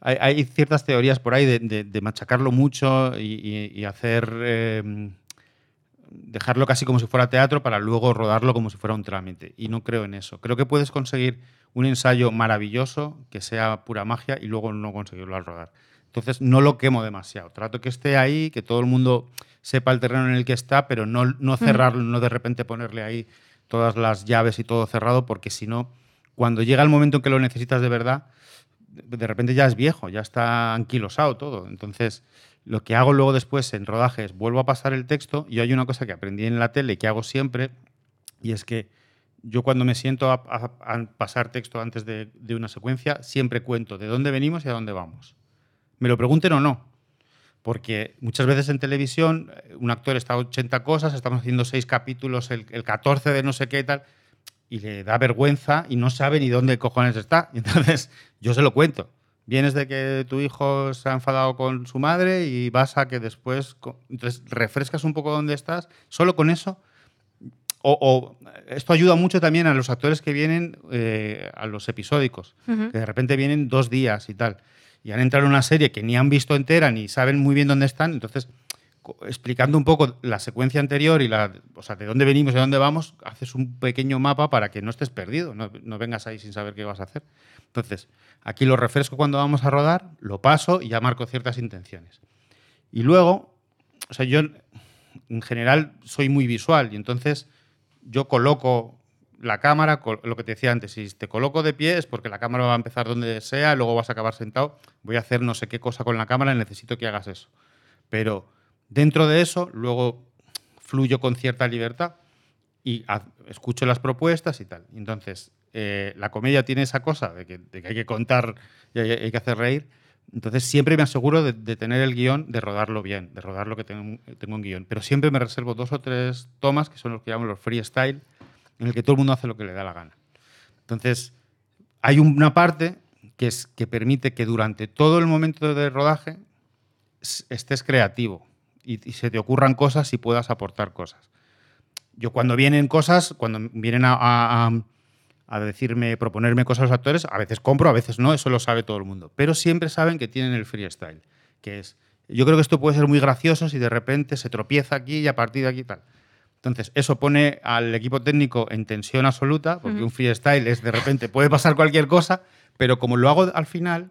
hay, hay ciertas teorías por ahí de, de- de machacarlo mucho y, y- y hacer. eh, dejarlo casi como si fuera teatro para luego rodarlo como si fuera un trámite. Y no creo en eso. Creo que puedes conseguir un ensayo maravilloso que sea pura magia y luego no conseguirlo al rodar. Entonces no lo quemo demasiado. Trato que esté ahí, que todo el mundo sepa el terreno en el que está, pero no, no cerrarlo, no de repente ponerle ahí todas las llaves y todo cerrado, porque si no, cuando llega el momento en que lo necesitas de verdad, de repente ya es viejo, ya está anquilosado todo. Entonces, lo que hago luego después en rodaje es vuelvo a pasar el texto y hay una cosa que aprendí en la tele que hago siempre, y es que yo cuando me siento a, pasar texto antes de, una secuencia, siempre cuento de dónde venimos y a dónde vamos. Me lo pregunten o no. Porque muchas veces en televisión eh, un actor está a 80 cosas, estamos haciendo seis capítulos, el, el 14 de no sé qué y tal, y le da vergüenza y no sabe ni dónde cojones está. Entonces yo se lo cuento. Vienes de que tu hijo se ha enfadado con su madre y vas a que después. Entonces refrescas un poco dónde estás. Solo con eso. O, o esto ayuda mucho también a los actores que vienen eh, a los episódicos, que de repente vienen dos días y tal. Y han entrado en una serie que ni han visto entera ni saben muy bien dónde están. Entonces, explicando un poco la secuencia anterior y la, o sea, de dónde venimos y a dónde vamos, haces un pequeño mapa para que no estés perdido, no, no vengas ahí sin saber qué vas a hacer. Entonces, aquí lo refresco cuando vamos a rodar, lo paso y ya marco ciertas intenciones. Y luego, o sea, yo en general soy muy visual y entonces yo coloco la cámara, lo que te decía antes, si te coloco de pie es porque la cámara va a empezar donde sea, luego vas a acabar sentado, voy a hacer no sé qué cosa con la cámara, necesito que hagas eso. Pero dentro de eso, luego fluyo con cierta libertad y escucho las propuestas y tal. Entonces, eh, la comedia tiene esa cosa de que, de que hay que contar y hay, hay que hacer reír. Entonces, siempre me aseguro de, de tener el guion, de rodarlo bien, de rodar lo que tengo, tengo en guion. Pero siempre me reservo dos o tres tomas, que son los que llamamos los freestyle, en el que todo el mundo hace lo que le da la gana. Entonces, hay una parte que, es, que permite que durante todo el momento de rodaje estés creativo y, y se te ocurran cosas y puedas aportar cosas. Yo cuando vienen cosas, cuando vienen a, a- a- a decirme, proponerme cosas los actores, a veces compro, a veces no, eso lo sabe todo el mundo. Pero siempre saben que tienen el freestyle, que es, yo creo que esto puede ser muy gracioso si de repente se tropieza aquí y a partir de aquí tal. Entonces, eso pone al equipo técnico en tensión absoluta, porque Ujú. un freestyle es de repente, puede pasar cualquier cosa, pero como lo hago al final,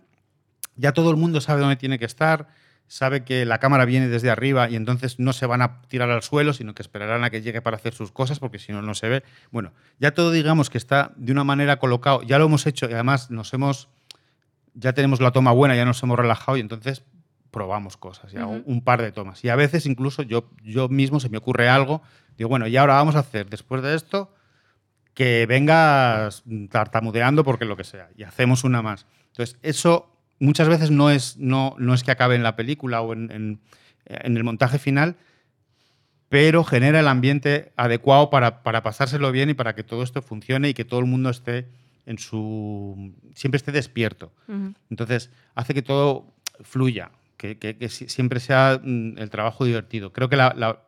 ya todo el mundo sabe dónde tiene que estar, sabe que la cámara viene desde arriba y entonces no se van a tirar al suelo, sino que esperarán a que llegue para hacer sus cosas, porque si no, no se ve. Bueno, ya todo digamos que está de una manera colocado, ya lo hemos hecho y además nos hemos, ya tenemos la toma buena, ya nos hemos relajado y entonces probamos cosas, y hago Ujú. un par de tomas. Y a veces incluso yo, yo mismo se me ocurre algo, digo, bueno, y ahora vamos a hacer, después de esto, que vengas tartamudeando porque lo que sea, y hacemos una más. Entonces, eso muchas veces no es, no, no es que acabe en la película o en, en- en el montaje final, pero genera el ambiente adecuado para, para pasárselo bien y para que todo esto funcione y que todo el mundo esté en su. siempre esté despierto. Entonces, hace que todo fluya, que, que- que si- siempre sea mm, el trabajo divertido. Creo que la- la-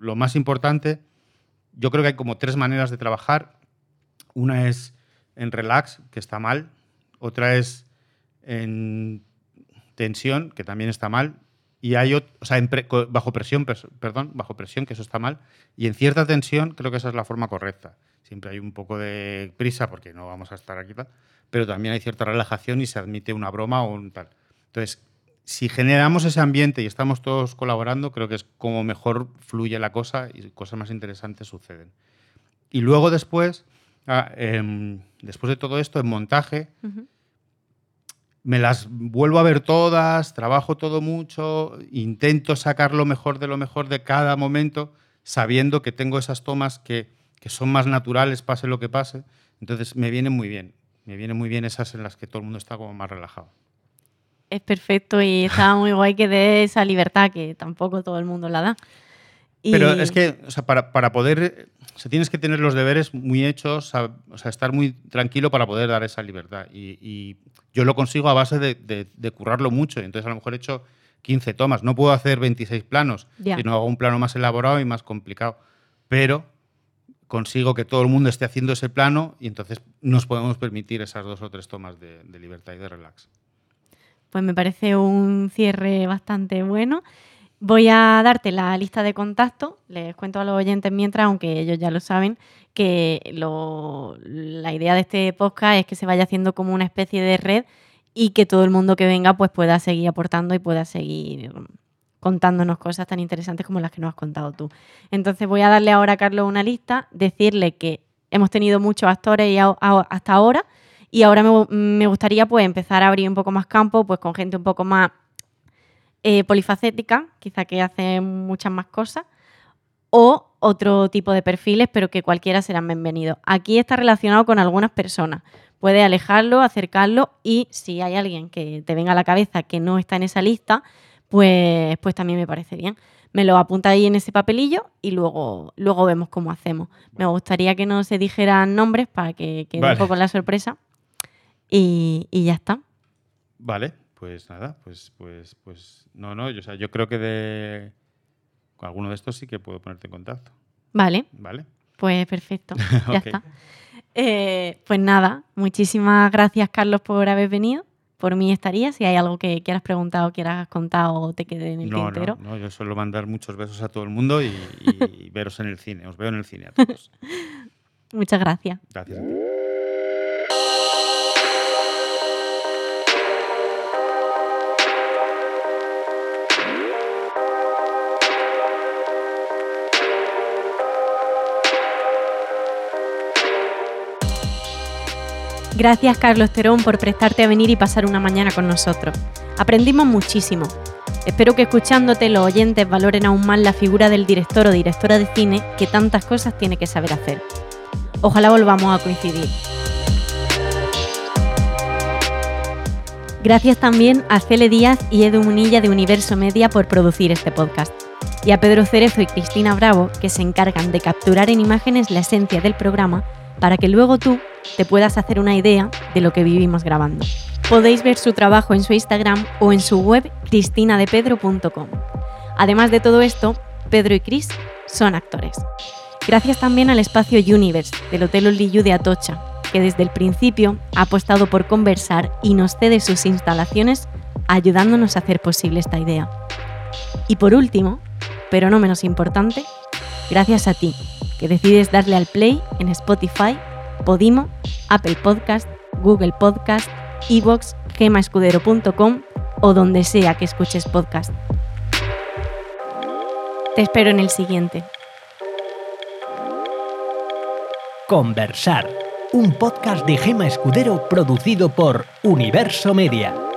lo más importante, yo creo que hay como tres maneras de trabajar. Una es en relax, que está mal. Otra es en tensión, que también está mal. Y hay o sea, bajo presión, perdón, bajo presión, que eso está mal. Y en cierta tensión, creo que esa es la forma correcta. Siempre hay un poco de prisa porque no vamos a estar aquí pero también hay cierta relajación y se admite una broma o un tal. Entonces, si generamos ese ambiente y estamos todos colaborando, creo que es como mejor fluye la cosa y cosas más interesantes suceden. Y luego después, ah, em, después de todo esto, en montaje. Me las vuelvo a ver todas, trabajo todo mucho, intento sacar lo mejor de lo mejor de cada momento, sabiendo que tengo esas tomas que, que son más naturales, pase lo que pase. Entonces me vienen muy bien. Me vienen muy bien esas en las que todo el mundo está como más relajado. Es perfecto y está muy guay que dé esa libertad que tampoco todo el mundo la da. Pero es que, o sea, para, para poder, o sea, tienes que tener los deberes muy hechos, o sea, estar muy tranquilo para poder dar esa libertad. Y, y yo lo consigo a base de, de- de currarlo mucho. Entonces a lo mejor he hecho 15 tomas. No puedo hacer 26 planos, Ya. sino hago un plano más elaborado y más complicado. Pero consigo que todo el mundo esté haciendo ese plano y entonces nos podemos permitir esas dos o tres tomas de, de libertad y de relax. Pues me parece un cierre bastante bueno. Voy a darte la lista de contactos. Les cuento a los oyentes mientras, aunque ellos ya lo saben, que la idea de este podcast es que se vaya haciendo como una especie de red y que todo el mundo que venga pues pueda seguir aportando y pueda seguir contándonos cosas tan interesantes como las que nos has contado tú. Entonces voy a darle ahora a Carlos una lista, decirle que hemos tenido muchos actores y hasta ahora y ahora me, me gustaría pues empezar a abrir un poco más campo pues con gente un poco más eh, polifacética, quizá que hace muchas más cosas, o otro tipo de perfiles, pero que cualquiera serán bienvenidos. Aquí está relacionado con algunas personas. Puedes alejarlo, acercarlo y si hay alguien que te venga a la cabeza que no está en esa lista, pues, pues también me parece bien. Me lo apunta ahí en ese papelillo y luego, luego vemos cómo hacemos. Me gustaría que no se dijeran nombres para que quede Vale. un poco la sorpresa. Y, y ya está. Vale, pues nada, pues, pues, pues, no, no, yo, o sea, yo creo que de con alguno de estos sí que puedo ponerte en contacto, Vale, ¿vale? pues perfecto. Ya está. Eh, pues nada, muchísimas gracias Carlos por haber venido. Por mí estaría. Si hay algo que quieras preguntar o quieras contar o te quede en el No, tintero. no, no, yo suelo mandar muchos besos a todo el mundo y, y veros en el cine. Os veo en el cine a todos. Muchas gracias. Gracias a ti. Gracias Carlos Terón por prestarte a venir y pasar una mañana con nosotros. Aprendimos muchísimo. Espero que escuchándote los oyentes valoren aún más la figura del director o directora de cine que tantas cosas tiene que saber hacer. Ojalá volvamos a coincidir. Gracias también a Cele Díaz y Edu Munilla de Universo Media por producir este podcast. Y a Pedro Cerezo y Cristina Bravo, que se encargan de capturar en imágenes la esencia del programa para que luego tú te puedas hacer una idea de lo que vivimos grabando. Podéis ver su trabajo en su Instagram o en su web cristinadepedro.com. Además de todo esto, Pedro y Cris son actores. Gracias también al espacio Universe del Hotel Oliyu de Atocha, que desde el principio ha apostado por conversar y nos cede sus instalaciones ayudándonos a hacer posible esta idea. Y por último, pero no menos importante, gracias a ti, que decides darle al play en Spotify, Podimo, Apple Podcast, Google Podcast, Evox, gemaescudero.com o donde sea que escuches podcast. Te espero en el siguiente. Conversar, un podcast de Gema Escudero producido por Universo Media.